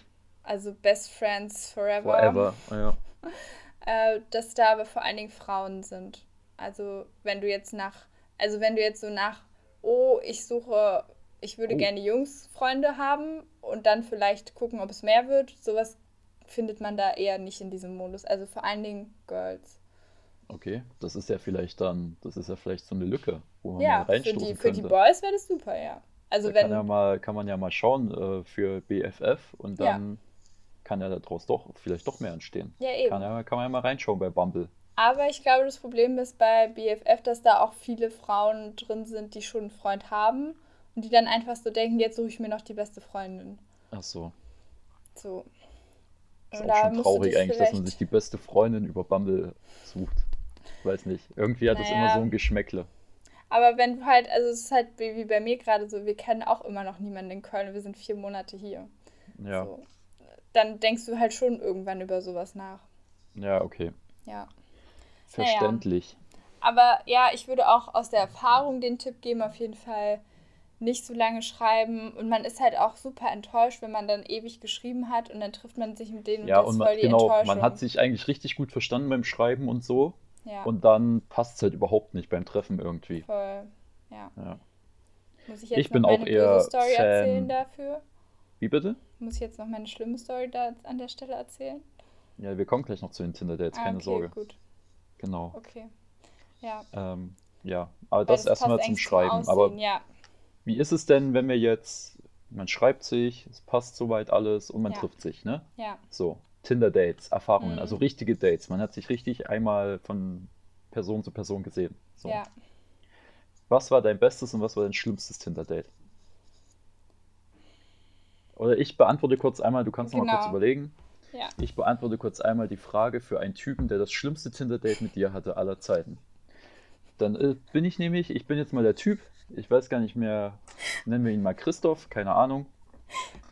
Speaker 2: also Best Friends Forever,
Speaker 1: Forever, ja.
Speaker 2: äh, dass da aber vor allen Dingen Frauen sind. Also wenn du jetzt nach, also wenn du jetzt so nach, oh, ich suche, ich würde
Speaker 1: Oh,
Speaker 2: gerne Jungsfreunde haben und dann vielleicht gucken, ob es mehr wird, sowas findet man da eher nicht in diesem Modus. Also vor allen Dingen Girls.
Speaker 1: okay. Das ist ja vielleicht dann, das ist ja vielleicht so eine Lücke, wo man mal
Speaker 2: Ja, für die,
Speaker 1: reinstoßen
Speaker 2: für die
Speaker 1: könnte.
Speaker 2: Boys wäre das super, ja. Also
Speaker 1: Da kann ja
Speaker 2: wenn,
Speaker 1: mal, kann man ja mal schauen äh, für BFF und
Speaker 2: ja,
Speaker 1: dann kann ja daraus doch vielleicht doch mehr entstehen.
Speaker 2: ja
Speaker 1: Kann
Speaker 2: eben.
Speaker 1: ja, kann man ja mal reinschauen bei Bumble.
Speaker 2: Aber ich glaube, das Problem ist bei BFF, dass da auch viele Frauen drin sind, die schon einen Freund haben und die dann einfach so denken, jetzt suche ich mir noch die beste Freundin.
Speaker 1: Ach so.
Speaker 2: So.
Speaker 1: Ist
Speaker 2: Und
Speaker 1: auch schon traurig eigentlich, dass man sich die beste Freundin über Bumble sucht. Weiß nicht. Irgendwie hat das immer so
Speaker 2: naja,
Speaker 1: ein Geschmäckle.
Speaker 2: aber wenn du halt, also es ist halt wie wie bei mir gerade so, wir kennen auch immer noch niemanden in Köln, wir sind vier Monate hier.
Speaker 1: Ja.
Speaker 2: So. Dann denkst du halt schon irgendwann über sowas nach.
Speaker 1: Ja, okay.
Speaker 2: Ja. Naja.
Speaker 1: Verständlich.
Speaker 2: Aber ja, ich würde auch aus der Erfahrung den Tipp geben, auf jeden Fall nicht so lange schreiben. Und man ist halt auch super enttäuscht, wenn man dann ewig geschrieben hat und dann trifft man sich mit denen und
Speaker 1: Ja,
Speaker 2: das
Speaker 1: und
Speaker 2: ist
Speaker 1: man,
Speaker 2: voll die
Speaker 1: genau, man hat
Speaker 2: Enttäuschung.
Speaker 1: sich eigentlich richtig gut verstanden beim Schreiben und so.
Speaker 2: Ja,
Speaker 1: Und dann passt es halt überhaupt nicht beim Treffen irgendwie.
Speaker 2: voll. Ja.
Speaker 1: Ja.
Speaker 2: Muss ich
Speaker 1: Ich
Speaker 2: jetzt noch
Speaker 1: bin auch eher Fan.
Speaker 2: dafür?
Speaker 1: Wie bitte?
Speaker 2: Muss ich jetzt noch meine schlimme Story da an der Stelle erzählen?
Speaker 1: Ja, wir kommen gleich noch zu den Tinder-Dates,
Speaker 2: Ah,
Speaker 1: keine
Speaker 2: okay,
Speaker 1: Sorge.
Speaker 2: gut.
Speaker 1: Genau.
Speaker 2: Okay. Ja.
Speaker 1: Ähm, ja, aber
Speaker 2: Weil
Speaker 1: das
Speaker 2: passt
Speaker 1: erstmal zum Schreiben. Aber
Speaker 2: Aussehen, ja.
Speaker 1: wie ist es denn, wenn wir jetzt, man schreibt sich, es passt soweit alles und man
Speaker 2: Ja.
Speaker 1: trifft sich, ne?
Speaker 2: Ja.
Speaker 1: So, Tinder-Dates, Erfahrungen,
Speaker 2: Mhm.
Speaker 1: also richtige Dates. Man hat sich richtig einmal von Person zu Person gesehen. So.
Speaker 2: Ja.
Speaker 1: Was war dein bestes und was war dein schlimmstes Tinder-Date? Oder ich beantworte kurz einmal, du kannst noch mal kurz
Speaker 2: Genau.
Speaker 1: überlegen.
Speaker 2: Ja.
Speaker 1: Ich beantworte kurz einmal die Frage für einen Typen, der das schlimmste Tinder-Date mit dir hatte aller Zeiten. Dann äh, bin ich nämlich, ich bin jetzt mal der Typ, ich weiß gar nicht mehr, nennen wir ihn mal Christoph, keine Ahnung.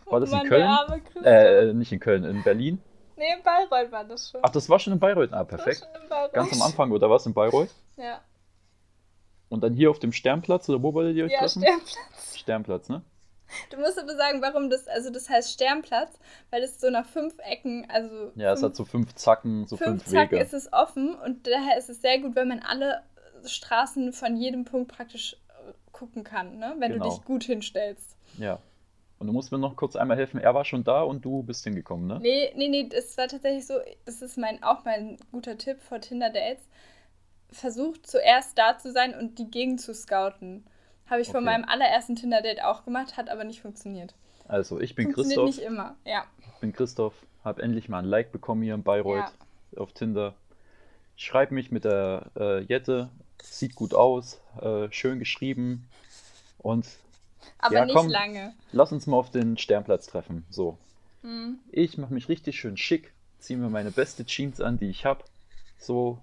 Speaker 1: War das in
Speaker 2: Mann, der
Speaker 1: Köln?
Speaker 2: Christoph.
Speaker 1: Äh, nicht in Köln, in Berlin.
Speaker 2: Nee, in Bayreuth war das schon.
Speaker 1: Ach, das war schon in Bayreuth. Ah, perfekt.
Speaker 2: in Bayreuth.
Speaker 1: Ganz am Anfang oder was in Bayreuth?
Speaker 2: Ja.
Speaker 1: Und dann hier auf dem Sternplatz oder wo wolltet ihr euch
Speaker 2: Ja,
Speaker 1: treffen?
Speaker 2: Sternplatz.
Speaker 1: Sternplatz, ne?
Speaker 2: Du musst aber sagen, warum das, also das heißt Sternplatz, weil es so nach fünf Ecken, also
Speaker 1: Ja, es hat so fünf Zacken, so
Speaker 2: fünf
Speaker 1: fünf, Wege.
Speaker 2: ist es offen und daher ist es sehr gut, wenn man alle Straßen von jedem Punkt praktisch äh, gucken kann, ne? wenn du
Speaker 1: Genau.
Speaker 2: dich gut hinstellst.
Speaker 1: Ja. Und du musst mir noch kurz einmal helfen. Er war schon da und du bist hingekommen, ne?
Speaker 2: Nee, nee, nee, das war tatsächlich so, das ist mein, auch mein guter Tipp vor Tinder-Dates. Versucht zuerst da zu sein und die Gegend zu scouten. Habe ich von
Speaker 1: Okay.
Speaker 2: meinem allerersten Tinder-Date auch gemacht, hat aber nicht funktioniert.
Speaker 1: Also, ich bin
Speaker 2: funktioniert
Speaker 1: Christoph.
Speaker 2: nicht immer, ja.
Speaker 1: Ich bin Christoph. Hab endlich mal ein Like bekommen hier in Bayreuth auf Tinder. Schreib mich mit der äh, Jette. Sieht gut aus. Äh, schön geschrieben. Und
Speaker 2: Aber
Speaker 1: Ja,
Speaker 2: nicht
Speaker 1: komm.
Speaker 2: lange.
Speaker 1: lass uns mal auf den Sternplatz treffen. So.
Speaker 2: Hm.
Speaker 1: Ich mache mich richtig schön schick, ziehe mir meine beste Jeans an, die ich habe. So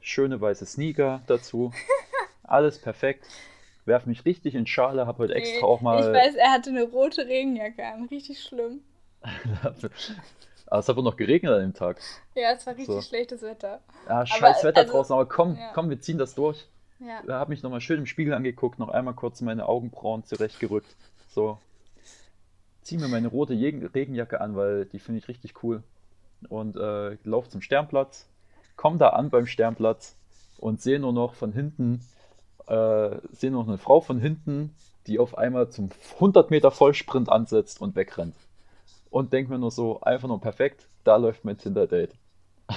Speaker 1: schöne weiße Sneaker dazu. Alles perfekt. Werf mich richtig in Schale, habe heute extra auch mal.
Speaker 2: Ich weiß, er hatte eine rote Regenjacke an. Richtig schlimm.
Speaker 1: aber es hat wohl noch geregnet an dem Tag.
Speaker 2: Ja, es war richtig
Speaker 1: So.
Speaker 2: schlechtes Wetter.
Speaker 1: Ja, scheiß Wetter
Speaker 2: also-
Speaker 1: draußen, aber komm,
Speaker 2: ja.
Speaker 1: komm, wir ziehen das durch.
Speaker 2: Ja.
Speaker 1: Da habe mich nochmal schön im Spiegel angeguckt, noch einmal kurz meine Augenbrauen zurechtgerückt. So. Zieh mir meine rote Regenjacke an, weil die finde ich richtig cool. Und äh, lauf zum Sternplatz, komm da an beim Sternplatz und sehe nur noch von hinten, äh, sehe noch eine Frau von hinten, die auf einmal zum 100 Meter Vollsprint ansetzt und wegrennt. Und denk mir nur so, einfach nur perfekt, da läuft mein Tinder-Date.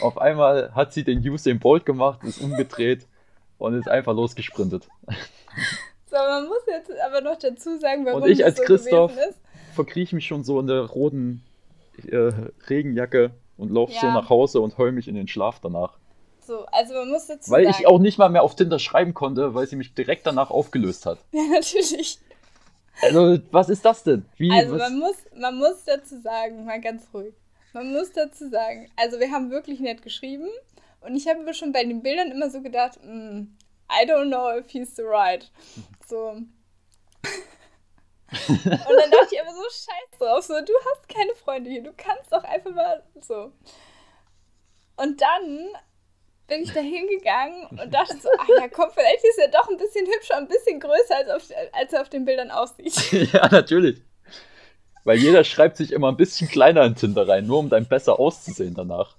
Speaker 1: Auf einmal hat sie den Usain Bolt gemacht, ist umgedreht und ist einfach losgesprintet.
Speaker 2: So, man muss jetzt aber noch dazu sagen, warum
Speaker 1: Und ich als
Speaker 2: so
Speaker 1: Christoph. Verkrieche mich schon so in der roten äh, Regenjacke und laufe so
Speaker 2: Ja.
Speaker 1: nach Hause und heul mich in den Schlaf danach.
Speaker 2: So, also man muss dazu
Speaker 1: Weil
Speaker 2: sagen.
Speaker 1: ich auch nicht mal mehr auf Tinder schreiben konnte, weil sie mich direkt danach aufgelöst hat.
Speaker 2: Ja, natürlich.
Speaker 1: Also, was ist das denn? Wie,
Speaker 2: Also
Speaker 1: was?
Speaker 2: man muss, man muss dazu sagen, mal ganz ruhig. Man muss dazu sagen, also wir haben wirklich nett geschrieben und ich habe aber schon bei den Bildern immer so gedacht, mm, I don't know if he's the right. So. und dann dachte ich aber so scheiß drauf, so du hast keine Freunde hier, du kannst doch einfach mal so. Und dann bin ich da hingegangen und dachte so, ach ja, komm, vielleicht ist er doch ein bisschen hübscher, ein bisschen größer, als, auf, als er auf den Bildern aussieht.
Speaker 1: ja, natürlich. Weil jeder schreibt sich immer ein bisschen kleiner in Tinder rein, nur um dann besser auszusehen danach.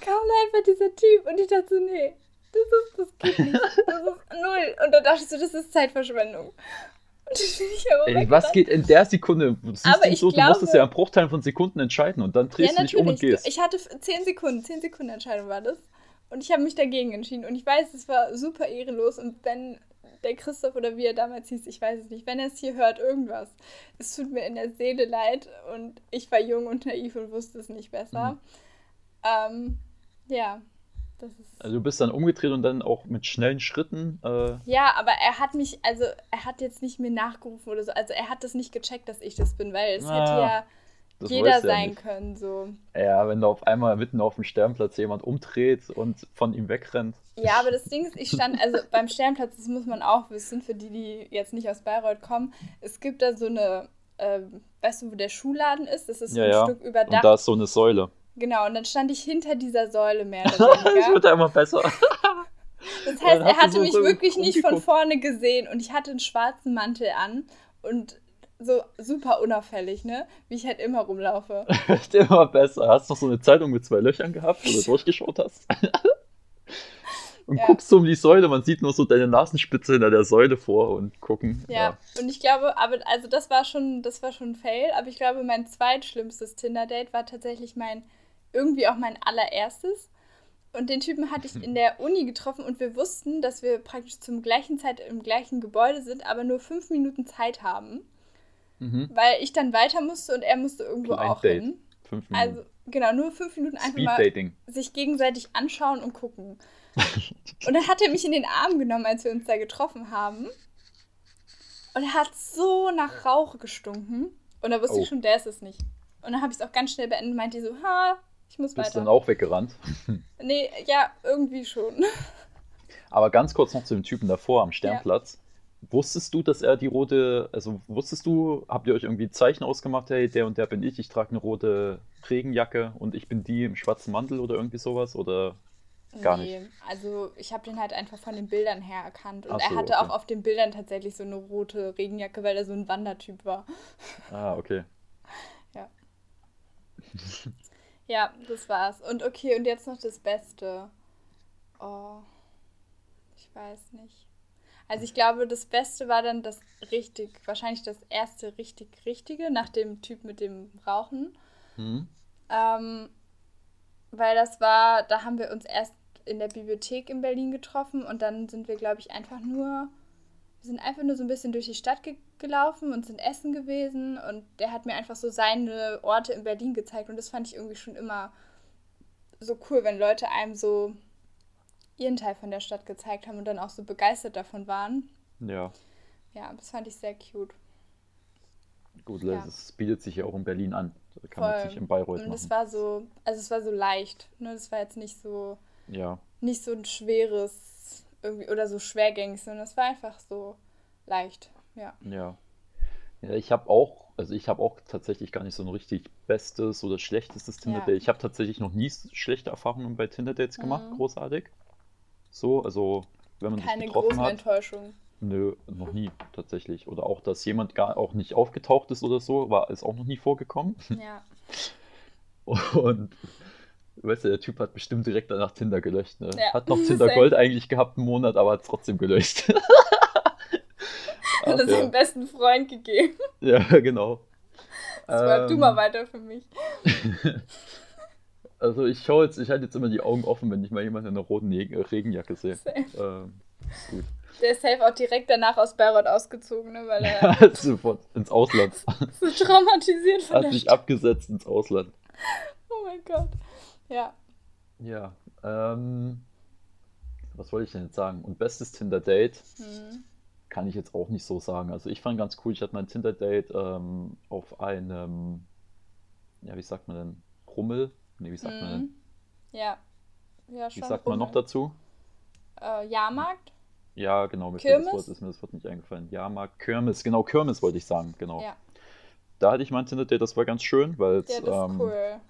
Speaker 2: kam da einfach dieser Typ und ich dachte so, nee, das ist, das geht nicht. Das ist null. Und dann dachte ich so, das ist Zeitverschwendung. Und dann bin ich aber
Speaker 1: Ey, was geht in der Sekunde? Du
Speaker 2: Aber ich
Speaker 1: so, du
Speaker 2: glaube-
Speaker 1: musst es ja in Bruchteilen von Sekunden entscheiden und dann
Speaker 2: Ja,
Speaker 1: drehst du dich um und gehst.
Speaker 2: Ich hatte 10 Sekunden, 10 Sekunden Entscheidung war das. Und ich habe mich dagegen entschieden. Und ich weiß, es war super ehrenlos. Und wenn der Christoph oder wie er damals hieß, ich weiß es nicht, wenn er es hier hört, irgendwas, es tut mir in der Seele leid. Und ich war jung und naiv und wusste es nicht besser.
Speaker 1: Mhm.
Speaker 2: Ähm, ja, das.
Speaker 1: Also du bist dann umgedreht und dann auch mit schnellen Schritten. Äh,
Speaker 2: Ja, aber er hat mich, also er hat jetzt nicht mir nachgerufen oder so. Also er hat das nicht gecheckt, dass ich das bin, weil es
Speaker 1: Ah,
Speaker 2: hätte ja jeder
Speaker 1: ja
Speaker 2: sein
Speaker 1: nicht.
Speaker 2: können. So.
Speaker 1: Ja, wenn da auf einmal mitten auf dem Sternplatz jemand umdreht und von ihm wegrennt.
Speaker 2: Ja, aber das Ding ist, ich stand, also beim Sternplatz, das muss man auch wissen, für die, die jetzt nicht aus Bayreuth kommen, es gibt da so eine, ähm, weißt du, wo der Schuhladen ist? Das ist so
Speaker 1: Ja,
Speaker 2: ein
Speaker 1: ja.
Speaker 2: Stück überdacht.
Speaker 1: Und da ist so eine Säule.
Speaker 2: Genau, und dann stand ich hinter dieser Säule mehr
Speaker 1: Es
Speaker 2: oder weniger.
Speaker 1: wird ja immer besser.
Speaker 2: Das heißt, er hatte
Speaker 1: so
Speaker 2: mich wirklich nicht von vorne gesehen und ich hatte einen schwarzen Mantel an und so super unauffällig, ne? Wie ich halt immer rumlaufe.
Speaker 1: Wird immer besser. Hast du noch so eine Zeitung mit zwei Löchern gehabt, wo du durchgeschaut hast? und und ja. guckst so um die Säule, man sieht nur so deine Nasenspitze hinter der Säule vor und gucken.
Speaker 2: Ja, ja. und ich glaube, aber also das war schon, das war schon ein Fail, aber ich glaube, mein zweitschlimmstes Tinder-Date war tatsächlich mein, irgendwie auch mein allererstes. Und den Typen hatte ich in der Uni getroffen und wir wussten, dass wir praktisch zum gleichen Zeit im gleichen Gebäude sind, aber nur fünf Minuten Zeit haben. Mhm. Weil ich dann weiter musste und er musste irgendwo Klein auch Date. hin. Fünf Minuten. Also genau, nur fünf Minuten einfach mal sich gegenseitig anschauen und gucken. und dann hat er mich in den Arm genommen, als wir uns da getroffen haben. Und er hat so nach Rauch gestunken. Und da wusste oh. ich schon, der ist es nicht. Und dann habe ich es auch ganz schnell beendet und meinte so, ha, ich muss
Speaker 1: Bist weiter. Bist dann auch weggerannt?
Speaker 2: nee, ja, irgendwie schon.
Speaker 1: Aber ganz kurz noch zu dem Typen davor am Sternplatz. Ja. Wusstest du, dass er die rote, also wusstest du, habt ihr euch irgendwie Zeichen ausgemacht, hey, der und der bin ich, ich trage eine rote Regenjacke und ich bin die im schwarzen Mantel oder irgendwie sowas? Oder gar nee, nicht?
Speaker 2: also ich habe den halt einfach von den Bildern her erkannt. Und so, er hatte okay. auch auf den Bildern tatsächlich so eine rote Regenjacke, weil er so ein Wandertyp war.
Speaker 1: Ah, okay.
Speaker 2: ja. Ja, das war's. Und okay, und jetzt noch das Beste. Oh, ich weiß nicht. Also ich glaube, das Beste war dann das richtig, wahrscheinlich das erste richtig Richtige nach dem Typ mit dem Rauchen. Mhm. Ähm, weil das war, da haben wir uns erst in der Bibliothek in Berlin getroffen und dann sind wir, glaube ich, einfach nur wir sind einfach nur so ein bisschen durch die Stadt ge gelaufen und sind essen gewesen und der hat mir einfach so seine Orte in Berlin gezeigt und das fand ich irgendwie schon immer so cool, wenn Leute einem so ihren Teil von der Stadt gezeigt haben und dann auch so begeistert davon waren.
Speaker 1: Ja.
Speaker 2: Ja, das fand ich sehr cute.
Speaker 1: Gut, ja. es bietet sich ja auch in Berlin an. Da kann Voll. man sich in Bayreuth
Speaker 2: und es war so, also es war so leicht, ne? Das war jetzt nicht so,
Speaker 1: ja.
Speaker 2: nicht so ein schweres irgendwie oder so schwergängig, sondern es war einfach so leicht, ja.
Speaker 1: Ja. Ja, ich habe auch, also ich habe auch tatsächlich gar nicht so ein richtig bestes oder schlechtestes Tinder-Date. Ja. Ich habe tatsächlich noch nie schlechte Erfahrungen bei Tinder-Dates gemacht, mhm. großartig. So, also wenn man Keine sich getroffen großen hat. Enttäuschungen. Nö, noch nie tatsächlich. Oder auch, dass jemand gar auch nicht aufgetaucht ist oder so, war ist auch noch nie vorgekommen.
Speaker 2: Ja.
Speaker 1: Und Weißt du, der Typ hat bestimmt direkt danach Tinder gelöscht. Ne? Ja, hat noch Tinder Gold eigentlich gehabt einen Monat, aber hat es trotzdem gelöscht.
Speaker 2: hat er seinem besten Freund gegeben.
Speaker 1: Ja, genau.
Speaker 2: Das war ähm, du mal weiter für mich.
Speaker 1: also ich schaue jetzt, ich halte jetzt immer die Augen offen, wenn ich mal jemanden in einer roten Regenjacke sehe. Ähm,
Speaker 2: gut. Der ist safe auch direkt danach aus Bayreuth ausgezogen, ne, weil er.
Speaker 1: Ja, sofort ins Ausland.
Speaker 2: so traumatisiert
Speaker 1: von Hat sich Stadt. abgesetzt ins Ausland.
Speaker 2: Oh mein Gott. Ja.
Speaker 1: Ja. Ähm, was wollte ich denn jetzt sagen? Und bestes Tinder-Date mhm. kann ich jetzt auch nicht so sagen. Also ich fand ganz cool, ich hatte mein Tinder-Date ähm, auf einem, ja, wie sagt man denn? Rummel? Nee, wie sagt mhm. man denn?
Speaker 2: Ja. ja
Speaker 1: wie sagt Rummel. man noch dazu?
Speaker 2: Äh, Jahrmarkt?
Speaker 1: Ja, genau, mir, Kirmes? Das Wort, ist mir das Wort nicht eingefallen. Jahrmarkt, Kirmes, genau, Kirmes wollte ich sagen, genau. Ja. Da hatte ich mein Tinder-Date, das war ganz schön, weil es ja, ähm, cool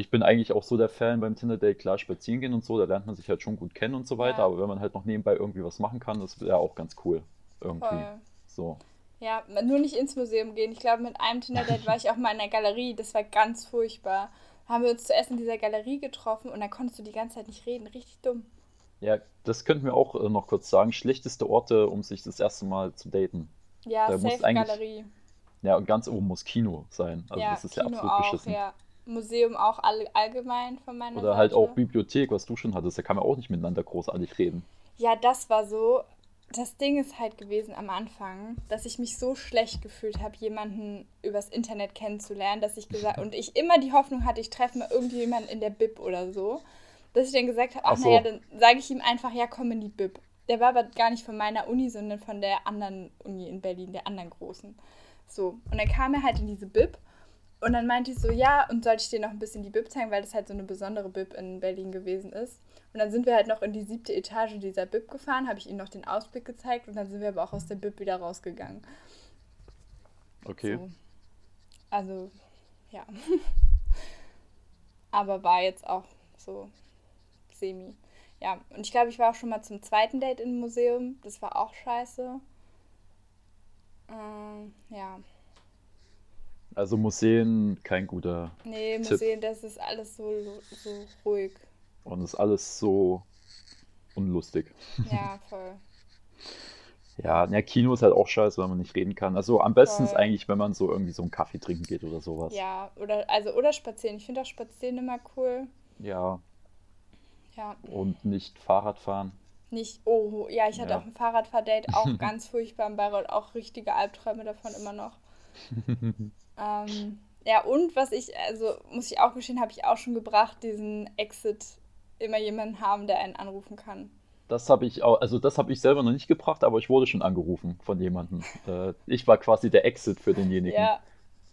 Speaker 1: ich bin eigentlich auch so der Fan beim Tinder-Date, klar spazieren gehen und so, da lernt man sich halt schon gut kennen und so weiter, ja. aber wenn man halt noch nebenbei irgendwie was machen kann, das wäre auch ganz cool. Irgendwie. Voll. So.
Speaker 2: Ja, nur nicht ins Museum gehen. Ich glaube, mit einem Tinder-Date war ich auch mal in der Galerie, das war ganz furchtbar. Haben wir uns zuerst in dieser Galerie getroffen und da konntest du die ganze Zeit nicht reden, richtig dumm.
Speaker 1: Ja, das könnten wir auch äh, noch kurz sagen. Schlechteste Orte, um sich das erste Mal zu daten.
Speaker 2: Ja, da safe Galerie.
Speaker 1: Ja, und ganz oben muss Kino sein. Also ja, das ist Kino ja absolut auch, beschissen. Ja.
Speaker 2: Museum auch all, allgemein von meiner
Speaker 1: Oder halt Seite. halt auch Bibliothek, was du schon hattest. Da kann man auch nicht miteinander großartig reden.
Speaker 2: Ja, das war so. Das Ding ist halt gewesen am Anfang, dass ich mich so schlecht gefühlt habe, jemanden übers Internet kennenzulernen, dass ich gesagt und ich immer die Hoffnung hatte, ich treffe mal irgendjemanden in der Bib oder so, dass ich dann gesagt habe, ach, ach so. naja, dann sage ich ihm einfach, ja, komm in die Bib. Der war aber gar nicht von meiner Uni, sondern von der anderen Uni in Berlin, der anderen großen. So, und dann kam er halt in diese Bib und dann meinte ich so, ja, und sollte ich dir noch ein bisschen die Bib zeigen, weil das halt so eine besondere Bib in Berlin gewesen ist. Und dann sind wir halt noch in die siebte Etage dieser Bib gefahren, habe ich ihm noch den Ausblick gezeigt und dann sind wir aber auch aus der Bib wieder rausgegangen.
Speaker 1: Okay.
Speaker 2: So. Also, ja. aber war jetzt auch so semi. Ja, und ich glaube, ich war auch schon mal zum zweiten Date im Museum. Das war auch scheiße. Ähm, ja.
Speaker 1: Also Museen kein guter.
Speaker 2: Nee, Museen, Tipp. das ist alles so, so ruhig.
Speaker 1: Und ist alles so unlustig.
Speaker 2: Ja, voll.
Speaker 1: Ja, na, Kino ist halt auch scheiße, wenn man nicht reden kann. Also am besten ist
Speaker 2: Voll.
Speaker 1: eigentlich, wenn man so irgendwie so einen Kaffee trinken geht oder sowas.
Speaker 2: Ja, oder also oder spazieren. Ich finde auch spazieren immer cool.
Speaker 1: Ja,
Speaker 2: Ja,
Speaker 1: und nicht Fahrrad fahren.
Speaker 2: nicht. Oh, ja, ich hatte
Speaker 1: Ja.
Speaker 2: auch ein Fahrradfahrdate, auch ganz furchtbar in Bayreuth, auch richtige Albträume davon immer noch. Ähm, ja, und was ich, also muss ich auch gestehen, habe ich auch schon gebracht, diesen Exit immer jemanden haben, der einen anrufen kann.
Speaker 1: Das habe ich auch, also das habe ich selber noch nicht gebracht, aber ich wurde schon angerufen von jemandem. Äh, ich war quasi der Exit für denjenigen.
Speaker 2: Ja,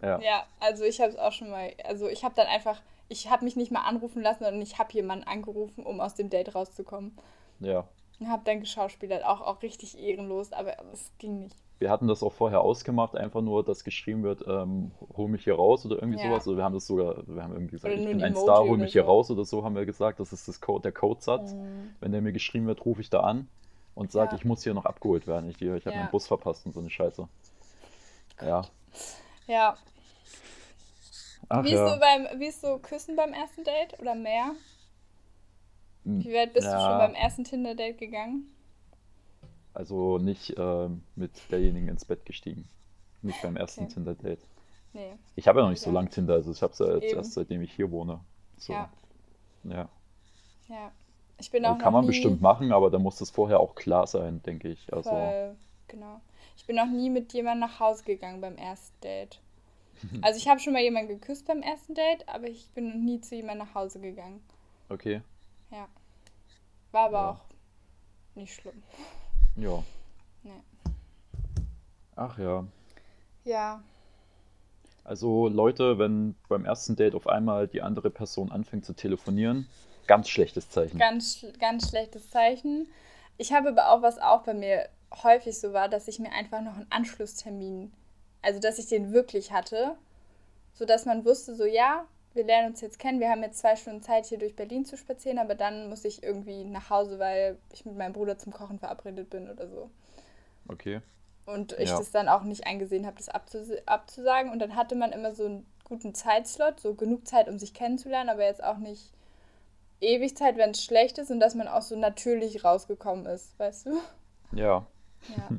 Speaker 1: Ja.
Speaker 2: ja, also ich habe es auch schon mal, also ich habe dann einfach, ich habe mich nicht mal anrufen lassen, sondern ich habe jemanden angerufen, um aus dem Date rauszukommen.
Speaker 1: ja.
Speaker 2: Und habe dann geschauspielert, auch, auch richtig ehrenlos, aber es ging nicht.
Speaker 1: Wir hatten das auch vorher ausgemacht, einfach nur, dass geschrieben wird, ähm, hol mich hier raus oder irgendwie
Speaker 2: Ja.
Speaker 1: sowas. Oder wir haben das sogar, wir haben irgendwie gesagt,
Speaker 2: Oder
Speaker 1: ich bin
Speaker 2: ein
Speaker 1: Star, hol mich hier
Speaker 2: so.
Speaker 1: raus oder so, haben wir gesagt. Das ist das Code, der Codesatz.
Speaker 2: Mhm.
Speaker 1: Wenn der mir geschrieben wird, rufe ich da an und sage,
Speaker 2: Ja.
Speaker 1: ich muss hier noch abgeholt werden. Ich, ich habe
Speaker 2: Ja.
Speaker 1: meinen Bus verpasst und so eine Scheiße. Ja.
Speaker 2: Ja.
Speaker 1: Ach
Speaker 2: Wie ist,
Speaker 1: ja.
Speaker 2: so beim, wie ist so Küssen beim ersten Date oder mehr?
Speaker 1: Hm,
Speaker 2: Wie weit bist du schon beim ersten Tinder-Date gegangen?
Speaker 1: Also nicht ähm, mit derjenigen ins Bett gestiegen. Nicht beim ersten
Speaker 2: Okay.
Speaker 1: Tinder-Date.
Speaker 2: Nee.
Speaker 1: Ich habe ja noch nicht so
Speaker 2: Ja.
Speaker 1: lang Tinder, also ich habe es ja jetzt
Speaker 2: Eben.
Speaker 1: erst seitdem ich hier wohne. So.
Speaker 2: Ja.
Speaker 1: Ja.
Speaker 2: Ja. Ich bin
Speaker 1: Also
Speaker 2: auch
Speaker 1: kann
Speaker 2: noch
Speaker 1: man
Speaker 2: nie
Speaker 1: bestimmt machen, aber da muss das vorher auch klar sein, denke ich. Also,
Speaker 2: voll, genau. Ich bin noch nie mit jemandem nach Hause gegangen beim ersten Date. Also ich habe schon mal jemanden geküsst beim ersten Date, aber ich bin noch nie zu jemandem nach Hause gegangen.
Speaker 1: okay.
Speaker 2: Ja. War aber
Speaker 1: Ja.
Speaker 2: auch nicht schlimm.
Speaker 1: Ja.
Speaker 2: Nee.
Speaker 1: Ach ja.
Speaker 2: Ja.
Speaker 1: Also Leute, wenn beim ersten Date auf einmal die andere Person anfängt zu telefonieren, ganz schlechtes Zeichen.
Speaker 2: Ganz, ganz schlechtes Zeichen. Ich habe aber auch, was auch bei mir häufig so war, dass ich mir einfach noch einen Anschlusstermin, also dass ich den wirklich hatte, sodass man wusste, so ja, wir lernen uns jetzt kennen, wir haben jetzt zwei Stunden Zeit, hier durch Berlin zu spazieren, aber dann muss ich irgendwie nach Hause, weil ich mit meinem Bruder zum Kochen verabredet bin oder so.
Speaker 1: Okay.
Speaker 2: Und ich
Speaker 1: Ja.
Speaker 2: das dann auch nicht eingesehen habe, das abzus abzusagen. Und dann hatte man immer so einen guten Zeitslot, so genug Zeit, um sich kennenzulernen, aber jetzt auch nicht ewig Zeit, wenn es schlecht ist und dass man auch so natürlich rausgekommen ist, weißt du?
Speaker 1: Ja,
Speaker 2: Ja,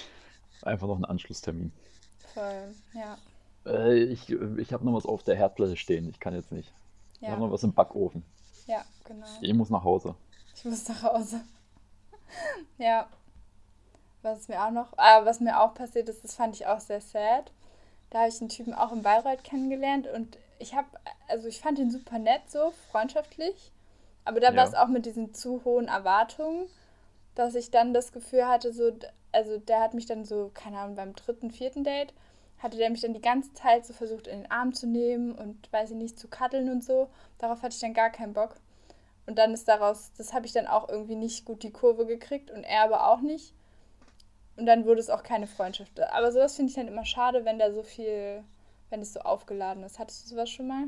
Speaker 1: einfach noch ein Anschlusstermin.
Speaker 2: voll. Ja,
Speaker 1: Äh, ich ich habe noch was auf der Herdplatte stehen. Ich kann jetzt nicht. Ich habe
Speaker 2: ja,
Speaker 1: noch was im Backofen.
Speaker 2: ja, genau.
Speaker 1: Ich muss nach Hause.
Speaker 2: Ich muss nach Hause. Ja. Was mir auch noch, ah, was mir auch passiert ist, das fand ich auch sehr sad. Da habe ich einen Typen auch in Bayreuth kennengelernt und ich habe, also ich fand ihn super nett, so freundschaftlich. Aber da
Speaker 1: Ja.
Speaker 2: war es auch mit diesen zu hohen Erwartungen, dass ich dann das Gefühl hatte, so, also der hat mich dann so, keine Ahnung, beim dritten, vierten Date, hatte der mich dann die ganze Zeit so versucht in den Arm zu nehmen und weiß ich nicht, zu kaddeln und so. Darauf hatte ich dann gar keinen Bock. Und dann ist daraus, das habe ich dann auch irgendwie nicht gut die Kurve gekriegt und er aber auch nicht. Und dann wurde es auch keine Freundschaft. Aber sowas finde ich dann immer schade, wenn da so viel, wenn es so aufgeladen ist. Hattest du sowas schon mal?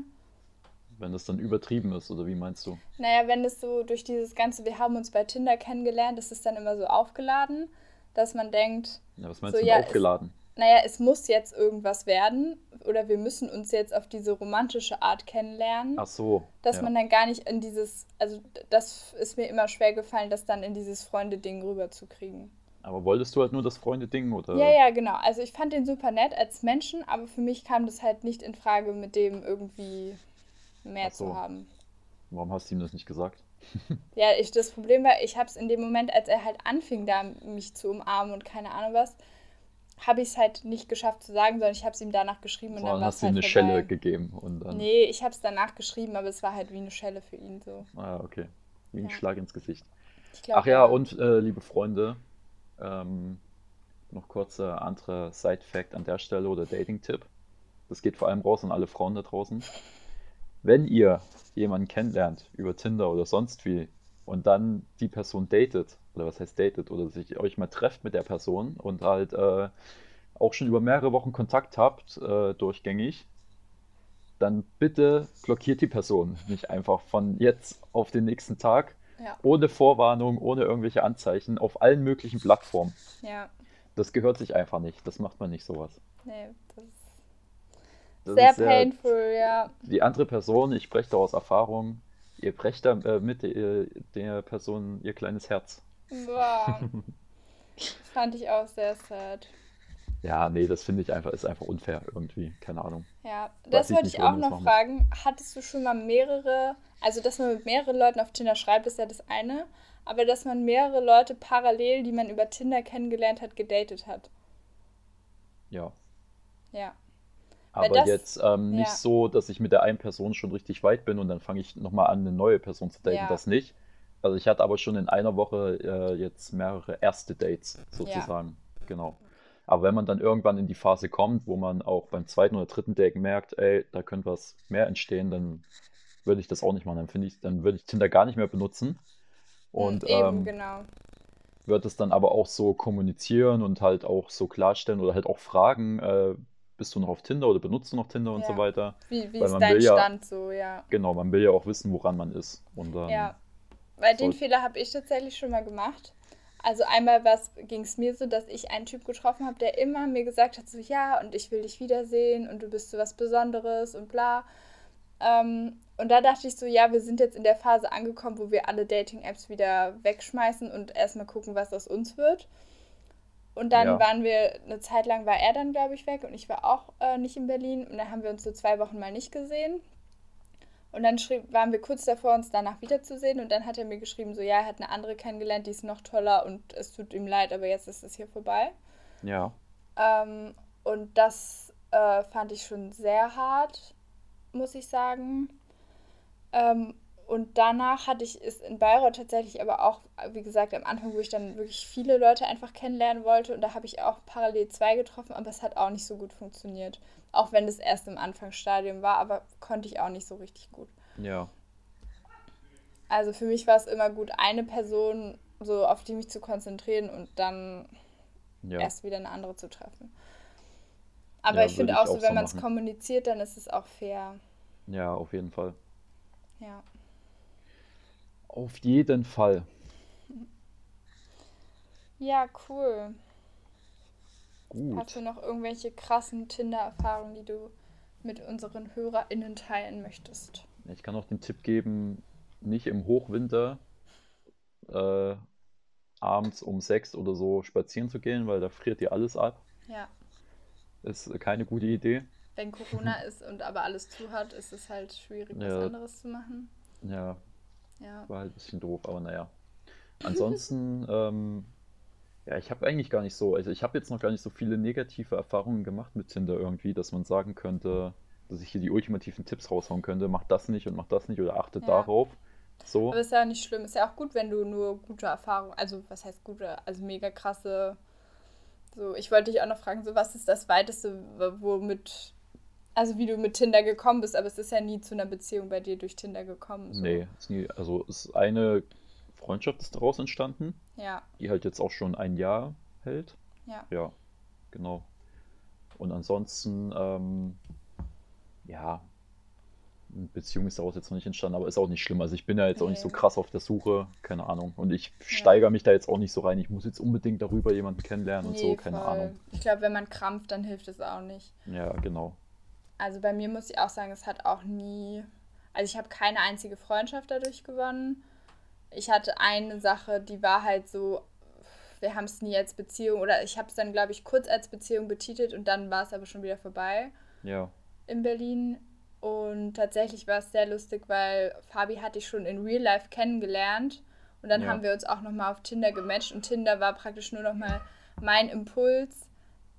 Speaker 1: Wenn das dann übertrieben ist, oder wie meinst du?
Speaker 2: Naja, wenn es so durch dieses ganze, wir haben uns bei Tinder kennengelernt, ist es dann immer so aufgeladen, dass man denkt,
Speaker 1: Ja, was meinst
Speaker 2: So,
Speaker 1: du
Speaker 2: ja,
Speaker 1: aufgeladen?
Speaker 2: Naja, es muss jetzt irgendwas werden oder wir müssen uns jetzt auf diese romantische Art kennenlernen.
Speaker 1: Ach so.
Speaker 2: dass
Speaker 1: ja.
Speaker 2: man dann gar nicht in dieses, also das ist mir immer schwer gefallen, das dann in dieses Freunde-Ding rüberzukriegen.
Speaker 1: Aber wolltest du halt nur das Freunde-Ding, oder?
Speaker 2: Ja, ja, genau. Also ich fand den super nett als Menschen, aber für mich kam das halt nicht in Frage, mit dem irgendwie mehr
Speaker 1: so.
Speaker 2: zu haben.
Speaker 1: Warum hast du ihm das nicht gesagt?
Speaker 2: Ja, ich, das Problem war, ich habe es in dem Moment, als er halt anfing, da mich zu umarmen und keine Ahnung was, habe ich es halt nicht geschafft zu sagen, sondern ich habe es ihm danach geschrieben und dann
Speaker 1: Sondern
Speaker 2: war
Speaker 1: hast
Speaker 2: es
Speaker 1: du ihm
Speaker 2: halt
Speaker 1: eine
Speaker 2: vorbei.
Speaker 1: Schelle gegeben und dann.
Speaker 2: Nee, ich habe es danach geschrieben, aber es war halt wie eine Schelle für ihn so.
Speaker 1: Ah, okay. Wie ein
Speaker 2: Ja.
Speaker 1: Schlag ins Gesicht.
Speaker 2: Ich glaub,
Speaker 1: Ach ja, und äh, liebe Freunde, ähm, noch kurzer anderer Side-Fact an der Stelle oder Dating-Tipp. Das geht vor allem raus an alle Frauen da draußen. Wenn ihr jemanden kennenlernt über Tinder oder sonst wie und dann die Person datet, oder was heißt datet, oder sich euch mal trefft mit der Person und halt äh, auch schon über mehrere Wochen Kontakt habt, äh, durchgängig, dann bitte blockiert die Person nicht einfach von jetzt auf den nächsten Tag,
Speaker 2: Ja,
Speaker 1: ohne Vorwarnung, ohne irgendwelche Anzeichen, auf allen möglichen Plattformen.
Speaker 2: ja,
Speaker 1: Das gehört sich einfach nicht. Das macht man nicht sowas.
Speaker 2: nee, das ist
Speaker 1: Das
Speaker 2: sehr
Speaker 1: ist sehr,
Speaker 2: painful, ja.
Speaker 1: die andere Person, ich spreche da aus Erfahrung, Ihr brecht da äh, mit der, der Person ihr kleines Herz.
Speaker 2: Boah. Das fand ich auch sehr sad.
Speaker 1: Ja, nee, das finde ich einfach, ist einfach unfair irgendwie. Keine Ahnung.
Speaker 2: Ja, das wollte ich auch noch fragen. Hattest du schon mal mehrere, also dass man mit mehreren Leuten auf Tinder schreibt, ist ja das eine, aber dass man mehrere Leute parallel, die man über Tinder kennengelernt hat, gedatet hat?
Speaker 1: Ja.
Speaker 2: Ja.
Speaker 1: Aber das, jetzt ähm, nicht ja. so, dass ich mit der einen Person schon richtig weit bin und dann fange ich nochmal an, eine neue Person zu daten. Ja. Das nicht. Also ich hatte aber schon in einer Woche äh, jetzt mehrere erste Dates sozusagen. Ja. Genau. Aber wenn man dann irgendwann in die Phase kommt, wo man auch beim zweiten oder dritten Date merkt, ey, da könnte was mehr entstehen, dann würde ich das auch nicht machen. Dann finde ich, dann würde ich Tinder gar nicht mehr benutzen. Hm, und Eben, ähm, genau. wird es dann aber auch so kommunizieren und halt auch so klarstellen oder halt auch fragen, äh, bist du noch auf Tinder oder benutzt du noch Tinder und ja. so weiter.
Speaker 2: Wie, wie ist dein Stand so, ja.
Speaker 1: Genau, man will ja auch wissen, woran man ist. Und, ähm,
Speaker 2: ja, weil den Fehler habe ich tatsächlich schon mal gemacht. Also einmal ging es mir so, dass ich einen Typ getroffen habe, der immer mir gesagt hat, so ja, und ich will dich wiedersehen und du bist so was Besonderes und bla. Ähm, und da dachte ich so, ja, wir sind jetzt in der Phase angekommen, wo wir alle Dating-Apps wieder wegschmeißen und erstmal gucken, was aus uns wird. Und dann ja. waren wir, eine Zeit lang war er dann, glaube ich, weg und ich war auch äh, nicht in Berlin. Und dann haben wir uns so zwei Wochen mal nicht gesehen. Und dann schrieb, waren wir kurz davor, uns danach wiederzusehen. Und dann hat er mir geschrieben, so, ja, er hat eine andere kennengelernt, die ist noch toller und es tut ihm leid, aber jetzt ist es hier vorbei.
Speaker 1: Ja.
Speaker 2: Ähm, und das äh, fand ich schon sehr hart, muss ich sagen. Ähm, und danach hatte ich es in Bayreuth tatsächlich aber auch, wie gesagt, am Anfang, wo ich dann wirklich viele Leute einfach kennenlernen wollte. Und da habe ich auch parallel zwei getroffen, aber es hat auch nicht so gut funktioniert. Auch wenn es erst im Anfangsstadium war, aber konnte ich auch nicht so richtig gut.
Speaker 1: Ja.
Speaker 2: Also für mich war es immer gut, eine Person so auf die mich zu konzentrieren und dann ja. erst wieder eine andere zu treffen. Aber ja, ich finde auch so, wenn man es kommuniziert, dann ist es auch fair.
Speaker 1: Ja, auf jeden Fall.
Speaker 2: Ja.
Speaker 1: Auf jeden Fall.
Speaker 2: Ja, cool.
Speaker 1: Gut.
Speaker 2: Hast du noch irgendwelche krassen Tinder-Erfahrungen, die du mit unseren HörerInnen teilen möchtest?
Speaker 1: Ich kann auch den Tipp geben, nicht im Hochwinter äh, abends um sechs oder so spazieren zu gehen, weil da friert dir alles ab.
Speaker 2: Ja.
Speaker 1: Ist keine gute Idee.
Speaker 2: Wenn Corona ist und aber alles zu hat, ist es halt schwierig, ja. was anderes zu machen.
Speaker 1: Ja,
Speaker 2: ja.
Speaker 1: War halt ein bisschen doof, aber naja. Ansonsten, ähm, ja, ich habe eigentlich gar nicht so, also ich habe jetzt noch gar nicht so viele negative Erfahrungen gemacht mit Tinder irgendwie, dass man sagen könnte, dass ich hier die ultimativen Tipps raushauen könnte, mach das nicht und mach das nicht oder achte ja. darauf. So.
Speaker 2: Aber ist ja nicht schlimm, ist ja auch gut, wenn du nur gute Erfahrungen, also was heißt gute, also mega krasse, so, ich wollte dich auch noch fragen, so was ist das Weiteste, womit also wie du mit Tinder gekommen bist, aber es ist ja nie zu einer Beziehung bei dir durch Tinder gekommen.
Speaker 1: So. Nee, ist nie, also ist eine Freundschaft ist daraus entstanden.
Speaker 2: Ja.
Speaker 1: Die halt jetzt auch schon ein Jahr hält.
Speaker 2: Ja.
Speaker 1: Ja, genau. Und ansonsten, ähm, ja, eine Beziehung ist daraus jetzt noch nicht entstanden, aber ist auch nicht schlimm. Also ich bin ja jetzt auch nicht so krass auf der Suche, keine Ahnung. Und ich ja. steigere mich da jetzt auch nicht so rein. Ich muss jetzt unbedingt darüber jemanden kennenlernen nee, und so, keine voll. Ahnung.
Speaker 2: Ich glaube, wenn man krampft, dann hilft es auch nicht.
Speaker 1: Ja, genau.
Speaker 2: Also bei mir muss ich auch sagen, es hat auch nie, also ich habe keine einzige Freundschaft dadurch gewonnen. Ich hatte eine Sache, die war halt so, wir haben es nie als Beziehung oder ich habe es dann, glaube ich, kurz als Beziehung betitelt und dann war es aber schon wieder vorbei.
Speaker 1: Ja.
Speaker 2: In Berlin. Und tatsächlich war es sehr lustig, weil Fabi hatte ich schon in Real Life kennengelernt. Und dann ja. haben wir uns auch nochmal auf Tinder gematcht und Tinder war praktisch nur nochmal mein Impuls,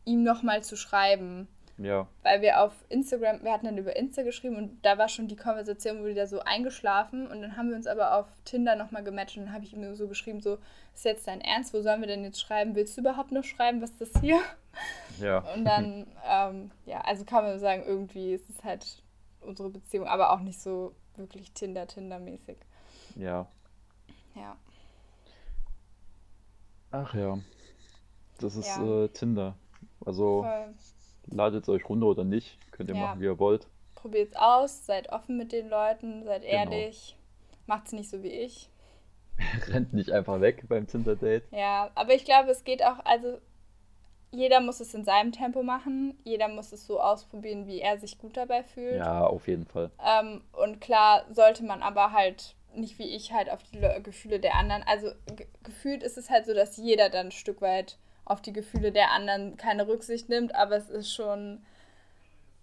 Speaker 2: ihm nochmal zu schreiben.
Speaker 1: Ja.
Speaker 2: Weil wir auf Instagram, wir hatten dann über Insta geschrieben und da war schon die Konversation wieder so eingeschlafen und dann haben wir uns aber auf Tinder nochmal gematcht und dann habe ich ihm so geschrieben, so, ist jetzt dein Ernst, wo sollen wir denn jetzt schreiben? Willst du überhaupt noch schreiben, was ist das hier?
Speaker 1: Ja.
Speaker 2: Und dann, ähm, ja, also kann man sagen, irgendwie ist es halt unsere Beziehung, aber auch nicht so wirklich Tinder-Tinder-mäßig.
Speaker 1: Ja.
Speaker 2: Ja.
Speaker 1: Ach ja. Das ist ja. Äh, Tinder. Also. Voll ladet es euch runter oder nicht. Könnt ihr ja. machen, wie ihr wollt.
Speaker 2: Probiert es aus, seid offen mit den Leuten, seid genau. ehrlich. Macht es nicht so wie ich.
Speaker 1: Rennt nicht einfach weg beim Tinder-Date.
Speaker 2: Ja, aber ich glaube, es geht auch, also jeder muss es in seinem Tempo machen. Jeder muss es so ausprobieren, wie er sich gut dabei fühlt.
Speaker 1: Ja, auf jeden Fall.
Speaker 2: Ähm, und klar sollte man aber halt nicht wie ich halt auf die Le Gefühle der anderen. Also ge gefühlt ist es halt so, dass jeder dann ein Stück weit auf die Gefühle der anderen keine Rücksicht nimmt, aber es ist schon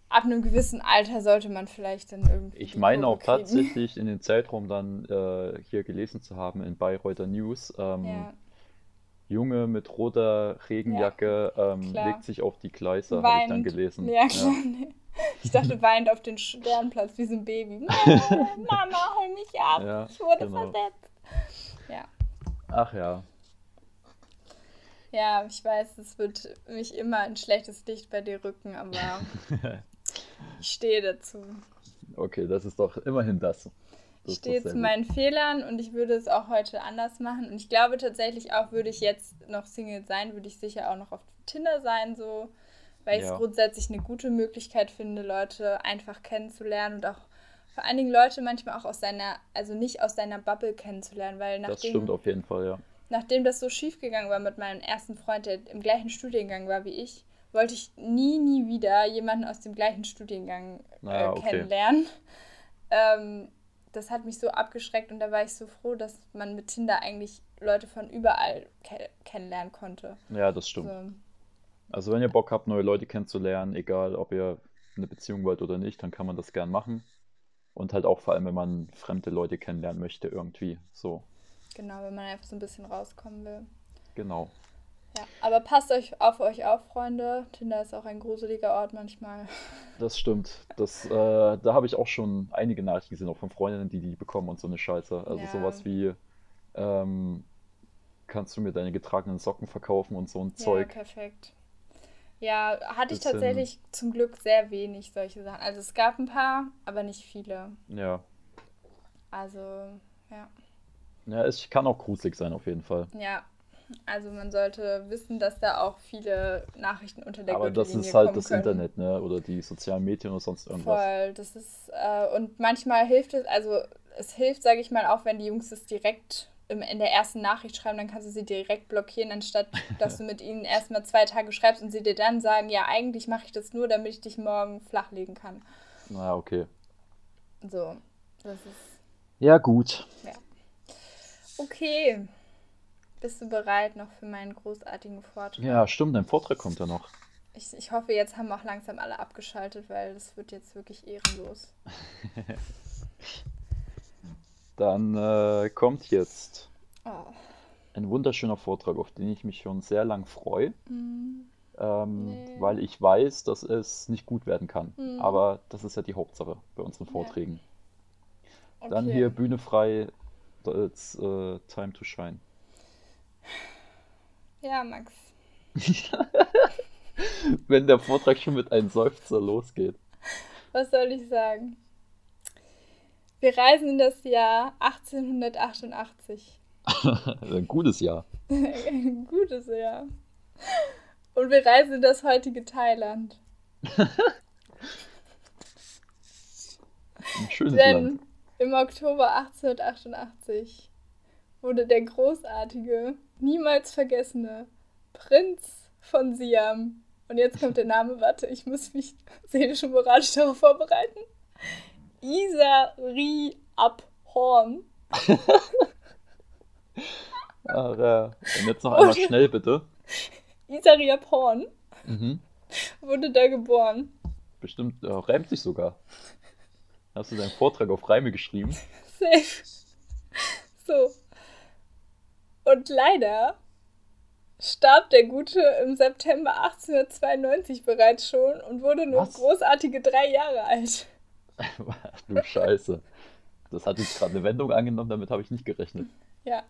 Speaker 2: ab einem gewissen Alter sollte man vielleicht dann irgendwie.
Speaker 1: Ich meine auch kriegen. tatsächlich in den Zeitraum dann äh, hier gelesen zu haben in Bayreuther News. Ähm, ja. Junge mit roter Regenjacke ja, ähm, legt sich auf die Gleise, habe ich dann gelesen.
Speaker 2: Ja, klar. Ja. Ich dachte, weint auf den Sternplatz wie so ein Baby. Mama, hol mich ab. Ich wurde genau. versetzt. Ja.
Speaker 1: Ach ja.
Speaker 2: Ja, ich weiß, es wird mich immer ein schlechtes Licht bei dir rücken, aber ich stehe dazu.
Speaker 1: Okay, das ist doch immerhin das.
Speaker 2: Ich stehe zu meinen Fehlern und ich würde es auch heute anders machen. Und ich glaube tatsächlich auch, würde ich jetzt noch Single sein, würde ich sicher auch noch auf Tinder sein, so, weil ich es grundsätzlich eine gute Möglichkeit finde, Leute einfach kennenzulernen und auch vor allen Dingen Leute manchmal auch aus seiner, also nicht aus seiner Bubble kennenzulernen, weil nachdem,
Speaker 1: Das stimmt auf jeden Fall, ja.
Speaker 2: Nachdem das so schief gegangen war mit meinem ersten Freund, der im gleichen Studiengang war wie ich, wollte ich nie, nie wieder jemanden aus dem gleichen Studiengang äh, naja, okay. kennenlernen. Ähm, das hat mich so abgeschreckt und da war ich so froh, dass man mit Tinder eigentlich Leute von überall ke kennenlernen konnte.
Speaker 1: Ja, das stimmt. So. Also wenn ihr Bock habt, neue Leute kennenzulernen, egal ob ihr eine Beziehung wollt oder nicht, dann kann man das gern machen. Und halt auch vor allem, wenn man fremde Leute kennenlernen möchte, irgendwie so.
Speaker 2: Genau, wenn man einfach so ein bisschen rauskommen will.
Speaker 1: Genau.
Speaker 2: Ja, aber passt euch auf euch auf, Freunde. Tinder ist auch ein gruseliger Ort manchmal.
Speaker 1: Das stimmt. Das, äh, da habe ich auch schon einige Nachrichten gesehen, auch von Freundinnen, die die bekommen und so eine Scheiße. Also ja. sowas wie, ähm, kannst du mir deine getragenen Socken verkaufen und so ein ja, Zeug.
Speaker 2: perfekt. Ja, hatte ich tatsächlich zum Glück sehr wenig solche Sachen. Also es gab ein paar, aber nicht viele.
Speaker 1: Ja.
Speaker 2: Also, ja.
Speaker 1: Ja, es kann auch gruselig sein, auf jeden Fall.
Speaker 2: Ja, also man sollte wissen, dass da auch viele Nachrichten unter der
Speaker 1: Aber das ist halt das können. Internet, ne? Oder die sozialen Medien oder sonst irgendwas.
Speaker 2: Voll, das ist, äh, und manchmal hilft es, also es hilft, sage ich mal, auch wenn die Jungs das direkt im, in der ersten Nachricht schreiben, dann kannst du sie direkt blockieren, anstatt dass du mit ihnen erstmal zwei Tage schreibst und sie dir dann sagen, ja, eigentlich mache ich das nur, damit ich dich morgen flachlegen kann.
Speaker 1: Na, okay.
Speaker 2: So, das ist.
Speaker 1: Ja, gut.
Speaker 2: Ja. Okay. Bist du bereit noch für meinen großartigen Vortrag?
Speaker 1: Ja, stimmt, dein Vortrag kommt ja noch.
Speaker 2: Ich, ich hoffe, jetzt haben auch langsam alle abgeschaltet, weil das wird jetzt wirklich ehrenlos.
Speaker 1: Dann äh, kommt jetzt oh. ein wunderschöner Vortrag, auf den ich mich schon sehr lang freue. Mm. Ähm, nee. Weil ich weiß, dass es nicht gut werden kann. Mm. Aber das ist ja die Hauptsache bei unseren Vorträgen. Ja. Okay. Dann hier Bühne frei, it's uh, time to shine.
Speaker 2: Ja, Max.
Speaker 1: Wenn der Vortrag schon mit einem Seufzer losgeht.
Speaker 2: Was soll ich sagen? Wir reisen in das Jahr 1888.
Speaker 1: Ein gutes Jahr.
Speaker 2: Ein gutes Jahr. Und wir reisen in das heutige Thailand.
Speaker 1: Ein schönes Denn Land.
Speaker 2: Im Oktober 1888 wurde der großartige, niemals vergessene Prinz von Siam. Und jetzt kommt der Name, warte, ich muss mich seelisch und moralisch darauf vorbereiten. Isari Abhorn.
Speaker 1: Ach ja. Und jetzt noch einmal und schnell, bitte.
Speaker 2: Isari Abhorn mhm. wurde da geboren.
Speaker 1: Bestimmt, äh, reimt sich sogar. Hast du deinen Vortrag auf Reime geschrieben?
Speaker 2: Safe. So. Und leider starb der Gute im September 1892 bereits schon und wurde nur Was? großartige drei Jahre alt.
Speaker 1: du Scheiße. Das hat jetzt gerade eine Wendung angenommen, damit habe ich nicht gerechnet.
Speaker 2: Ja,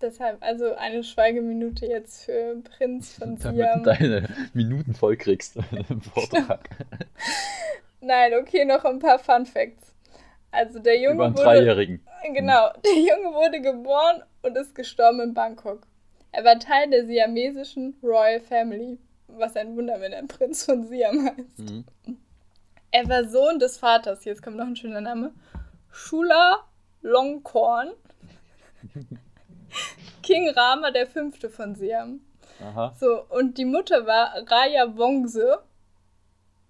Speaker 2: deshalb also eine Schweigeminute jetzt für Prinz von Siam.
Speaker 1: Damit du deine Minuten voll kriegst im Vortrag.
Speaker 2: Nein, okay, noch ein paar Fun Facts. Also der Junge
Speaker 1: Über einen wurde, Dreijährigen.
Speaker 2: Genau, der Junge wurde geboren und ist gestorben in Bangkok. Er war Teil der siamesischen Royal Family, was ein Wunder, wenn er Prinz von Siam heißt. Mhm. Er war Sohn des Vaters, jetzt kommt noch ein schöner Name, Shula Longkorn, King Rama der Fünfte von Siam.
Speaker 1: Aha.
Speaker 2: So, und die Mutter war Raya Wongse.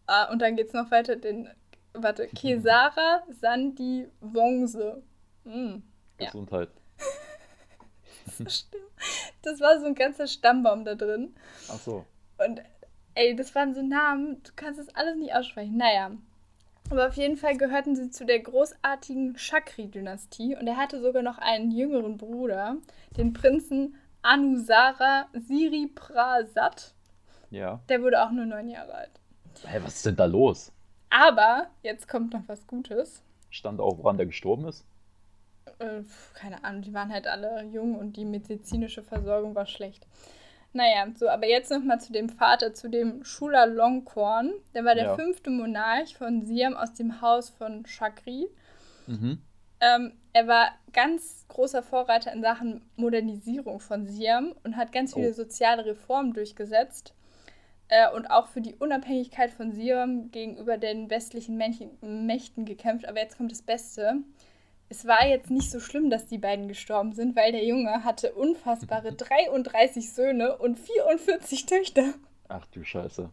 Speaker 2: Ah, und dann geht's noch weiter, den, warte, Kesara Sandi Wongse. Mm, Ja.
Speaker 1: Gesundheit.
Speaker 2: das stimmt. Das war so ein ganzer Stammbaum da drin.
Speaker 1: Ach so.
Speaker 2: Und ey, das waren so Namen, du kannst das alles nicht aussprechen. Naja. Aber auf jeden Fall gehörten sie zu der großartigen Shakri-Dynastie und er hatte sogar noch einen jüngeren Bruder, den Prinzen Anusara Siriprasat.
Speaker 1: Ja.
Speaker 2: Der wurde auch nur neun Jahre alt.
Speaker 1: Hä, was ist denn da los?
Speaker 2: Aber jetzt kommt noch was Gutes.
Speaker 1: Stand auch, woran der gestorben ist?
Speaker 2: Äh, keine Ahnung, die waren halt alle jung und die medizinische Versorgung war schlecht. Naja, so, aber jetzt nochmal zu dem Vater, zu dem Shula Longkorn. Der war der
Speaker 1: Ja.
Speaker 2: fünfte Monarch von Siam aus dem Haus von Shakri.
Speaker 1: Mhm.
Speaker 2: Ähm, er war ganz großer Vorreiter in Sachen Modernisierung von Siam und hat ganz viele
Speaker 1: Oh.
Speaker 2: soziale Reformen durchgesetzt. Äh, und auch für die Unabhängigkeit von Siam gegenüber den westlichen Männchen, Mächten gekämpft. Aber jetzt kommt das Beste. Es war jetzt nicht so schlimm, dass die beiden gestorben sind, weil der Junge hatte unfassbare 33 Söhne und 44 Töchter.
Speaker 1: Ach du Scheiße.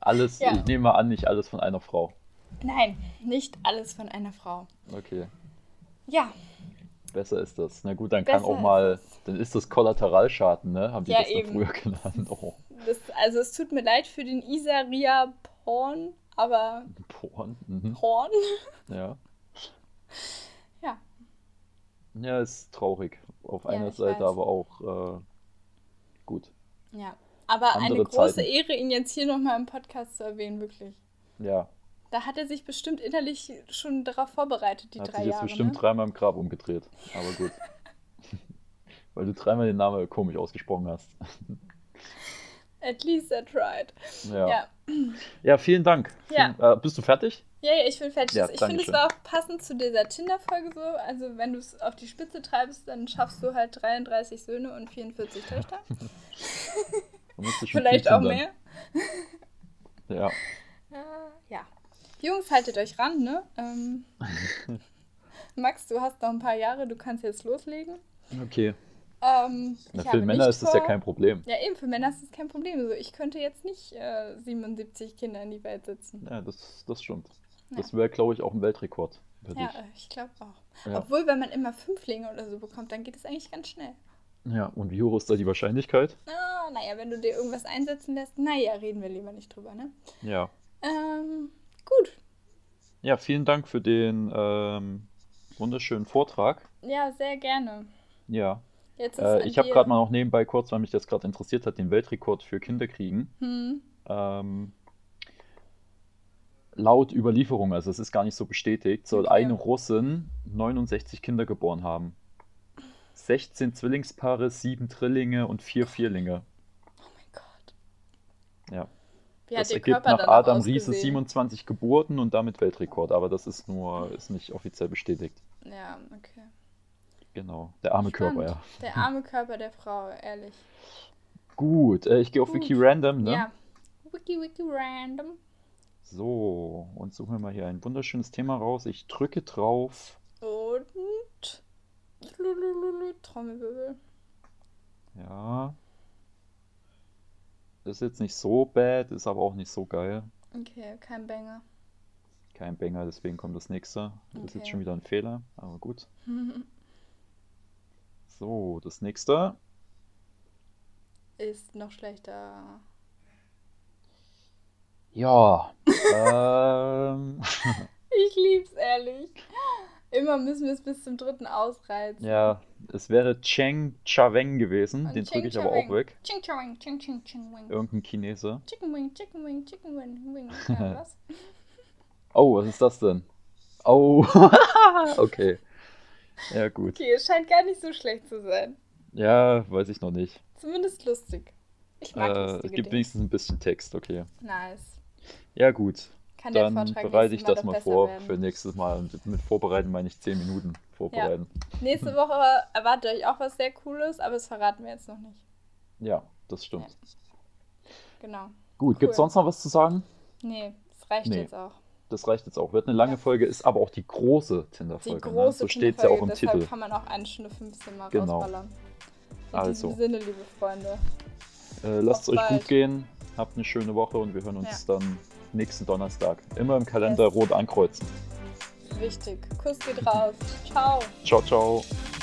Speaker 1: Alles,
Speaker 2: Ja.
Speaker 1: ich nehme mal an, nicht alles von einer Frau.
Speaker 2: Nein, nicht alles von einer Frau.
Speaker 1: Okay.
Speaker 2: Ja,
Speaker 1: Besser ist das. Na gut, dann kann
Speaker 2: Besser
Speaker 1: auch mal, dann ist das Kollateralschaden, ne? Haben die
Speaker 2: Ja,
Speaker 1: das
Speaker 2: eben.
Speaker 1: früher genannt? Oh,
Speaker 2: das, also es tut mir leid für den Isaria Porn, aber
Speaker 1: Porn. Mhm.
Speaker 2: Porn?
Speaker 1: Ja.
Speaker 2: Ja.
Speaker 1: Ja, ist traurig. Auf
Speaker 2: Ja,
Speaker 1: einer Seite,
Speaker 2: weiß.
Speaker 1: aber auch äh, gut.
Speaker 2: Ja. Aber eine
Speaker 1: Andere
Speaker 2: große
Speaker 1: Zeiten.
Speaker 2: Ehre, ihn jetzt hier nochmal im Podcast zu erwähnen, wirklich.
Speaker 1: Ja,
Speaker 2: Da hat er sich bestimmt innerlich schon darauf vorbereitet, die
Speaker 1: hat
Speaker 2: drei
Speaker 1: sich
Speaker 2: Jahre.
Speaker 1: bestimmt
Speaker 2: ne?
Speaker 1: dreimal im Grab umgedreht. Aber gut. Weil du dreimal den Namen komisch ausgesprochen hast.
Speaker 2: At least I tried.
Speaker 1: Ja.
Speaker 2: Ja.
Speaker 1: Ja, vielen Dank.
Speaker 2: Ja.
Speaker 1: Vielen, äh, bist du fertig?
Speaker 2: Ja, ja, ich bin fertig.
Speaker 1: Ja,
Speaker 2: ich finde, es war auch passend zu dieser Tinder-Folge so. Also, wenn du es auf die Spitze treibst, dann schaffst du halt 33 Söhne und 44 Töchter. Vielleicht
Speaker 1: viel
Speaker 2: auch mehr.
Speaker 1: Ja.
Speaker 2: Äh, ja. Jungs, haltet euch ran, ne? Ähm, Max, du hast noch ein paar Jahre, du kannst jetzt loslegen.
Speaker 1: Okay.
Speaker 2: Ähm,
Speaker 1: Na,
Speaker 2: ich
Speaker 1: für Männer ist das ja kein Problem.
Speaker 2: Ja, eben, für Männer ist das kein Problem. Also, ich könnte jetzt nicht äh, 77 Kinder in die Welt setzen.
Speaker 1: Ja, das, das stimmt.
Speaker 2: Ja.
Speaker 1: Das wäre, glaube ich, auch ein Weltrekord
Speaker 2: Ja,
Speaker 1: dich.
Speaker 2: äh, ich glaube auch.
Speaker 1: Ja.
Speaker 2: Obwohl, wenn man immer Fünflinge oder so bekommt, dann geht es eigentlich ganz schnell.
Speaker 1: ja, und wie hoch ist da die Wahrscheinlichkeit?
Speaker 2: Ah, naja, wenn du dir irgendwas einsetzen lässt, naja, reden wir lieber nicht drüber, ne?
Speaker 1: Ja.
Speaker 2: Ähm, gut.
Speaker 1: Ja, vielen Dank für den ähm, wunderschönen Vortrag.
Speaker 2: Ja, sehr gerne.
Speaker 1: Ja. Äh, ich habe gerade mal noch nebenbei kurz, weil mich das gerade interessiert hat, den Weltrekord für Kinderkriegen.
Speaker 2: Hm.
Speaker 1: Ähm, laut Überlieferung, also es ist gar nicht so bestätigt, soll
Speaker 2: Okay.
Speaker 1: eine Russin 69 Kinder geboren haben. 16 Zwillingspaare, 7 Drillinge und 4 Vierlinge.
Speaker 2: Oh mein Gott.
Speaker 1: Ja.
Speaker 2: Wie
Speaker 1: das ergibt
Speaker 2: Körper
Speaker 1: nach Adam Riese
Speaker 2: ausgesehen?
Speaker 1: 27 Geburten und damit Weltrekord, aber das ist nur, ist nicht offiziell bestätigt.
Speaker 2: Ja, okay.
Speaker 1: Genau, der arme Körper,
Speaker 2: Spannend.
Speaker 1: ja.
Speaker 2: Der arme Körper der Frau, ehrlich.
Speaker 1: Gut, äh, ich gehe auf
Speaker 2: Gut.
Speaker 1: Wiki Random, ne?
Speaker 2: Ja. Wiki, wiki, random.
Speaker 1: So, und suchen wir mal hier ein wunderschönes Thema raus. Ich drücke drauf.
Speaker 2: Und. Trommelwirbel.
Speaker 1: Ja. Ist jetzt nicht so bad, ist aber auch nicht so geil.
Speaker 2: Okay, kein Banger.
Speaker 1: Kein Banger, deswegen kommt das nächste. Das ist jetzt
Speaker 2: Okay.
Speaker 1: schon wieder ein Fehler, aber gut. So, das nächste.
Speaker 2: Ist noch schlechter.
Speaker 1: Ja. ähm,
Speaker 2: Ich lieb's ehrlich. Immer müssen wir es bis zum dritten ausreizen.
Speaker 1: ja, es wäre Cheng Chaveng gewesen.
Speaker 2: Und
Speaker 1: Den drücke ich aber auch
Speaker 2: Chaweng.
Speaker 1: weg.
Speaker 2: Ching ching ching ching ching wing.
Speaker 1: Irgendein Chinese.
Speaker 2: Chicken wing, chicken wing, chicken wing, wing. Ja, was?
Speaker 1: Oh, was ist das denn? Oh, okay. Ja, gut.
Speaker 2: Okay, es scheint gar nicht so schlecht zu sein.
Speaker 1: Ja, weiß ich noch nicht.
Speaker 2: Zumindest lustig. Ich mag
Speaker 1: Äh,
Speaker 2: lustige
Speaker 1: es gibt
Speaker 2: Dinge.
Speaker 1: wenigstens ein bisschen Text, okay.
Speaker 2: Nice.
Speaker 1: Ja, gut.
Speaker 2: Kann der
Speaker 1: Dann bereite ich das mal vor
Speaker 2: werden.
Speaker 1: für nächstes Mal. Und mit vorbereiten meine ich 10 Minuten vorbereiten.
Speaker 2: Nächste Woche erwartet euch auch was sehr Cooles, aber das verraten wir jetzt noch nicht.
Speaker 1: Ja, das stimmt.
Speaker 2: Genau.
Speaker 1: Gut, gibt es
Speaker 2: Cool.
Speaker 1: sonst noch was zu sagen?
Speaker 2: Nee, das reicht
Speaker 1: Nee.
Speaker 2: jetzt auch.
Speaker 1: Das reicht jetzt auch. Wird eine lange
Speaker 2: Ja.
Speaker 1: Folge, ist aber auch die große
Speaker 2: Die
Speaker 1: Tinder-Folge.
Speaker 2: große
Speaker 1: ne? So steht es ja auch im
Speaker 2: deshalb
Speaker 1: Titel.
Speaker 2: kann man auch eine Stunde 15 mal
Speaker 1: Genau.
Speaker 2: rausballern. In
Speaker 1: Also.
Speaker 2: diesem Sinne, liebe Freunde.
Speaker 1: Äh, lasst es euch
Speaker 2: bald.
Speaker 1: gut gehen, habt eine schöne Woche und wir hören uns dann nächsten Donnerstag. Immer im Kalender
Speaker 2: Yes.
Speaker 1: rot ankreuzen.
Speaker 2: Wichtig. Kuss geht raus. Ciao.
Speaker 1: Ciao, ciao.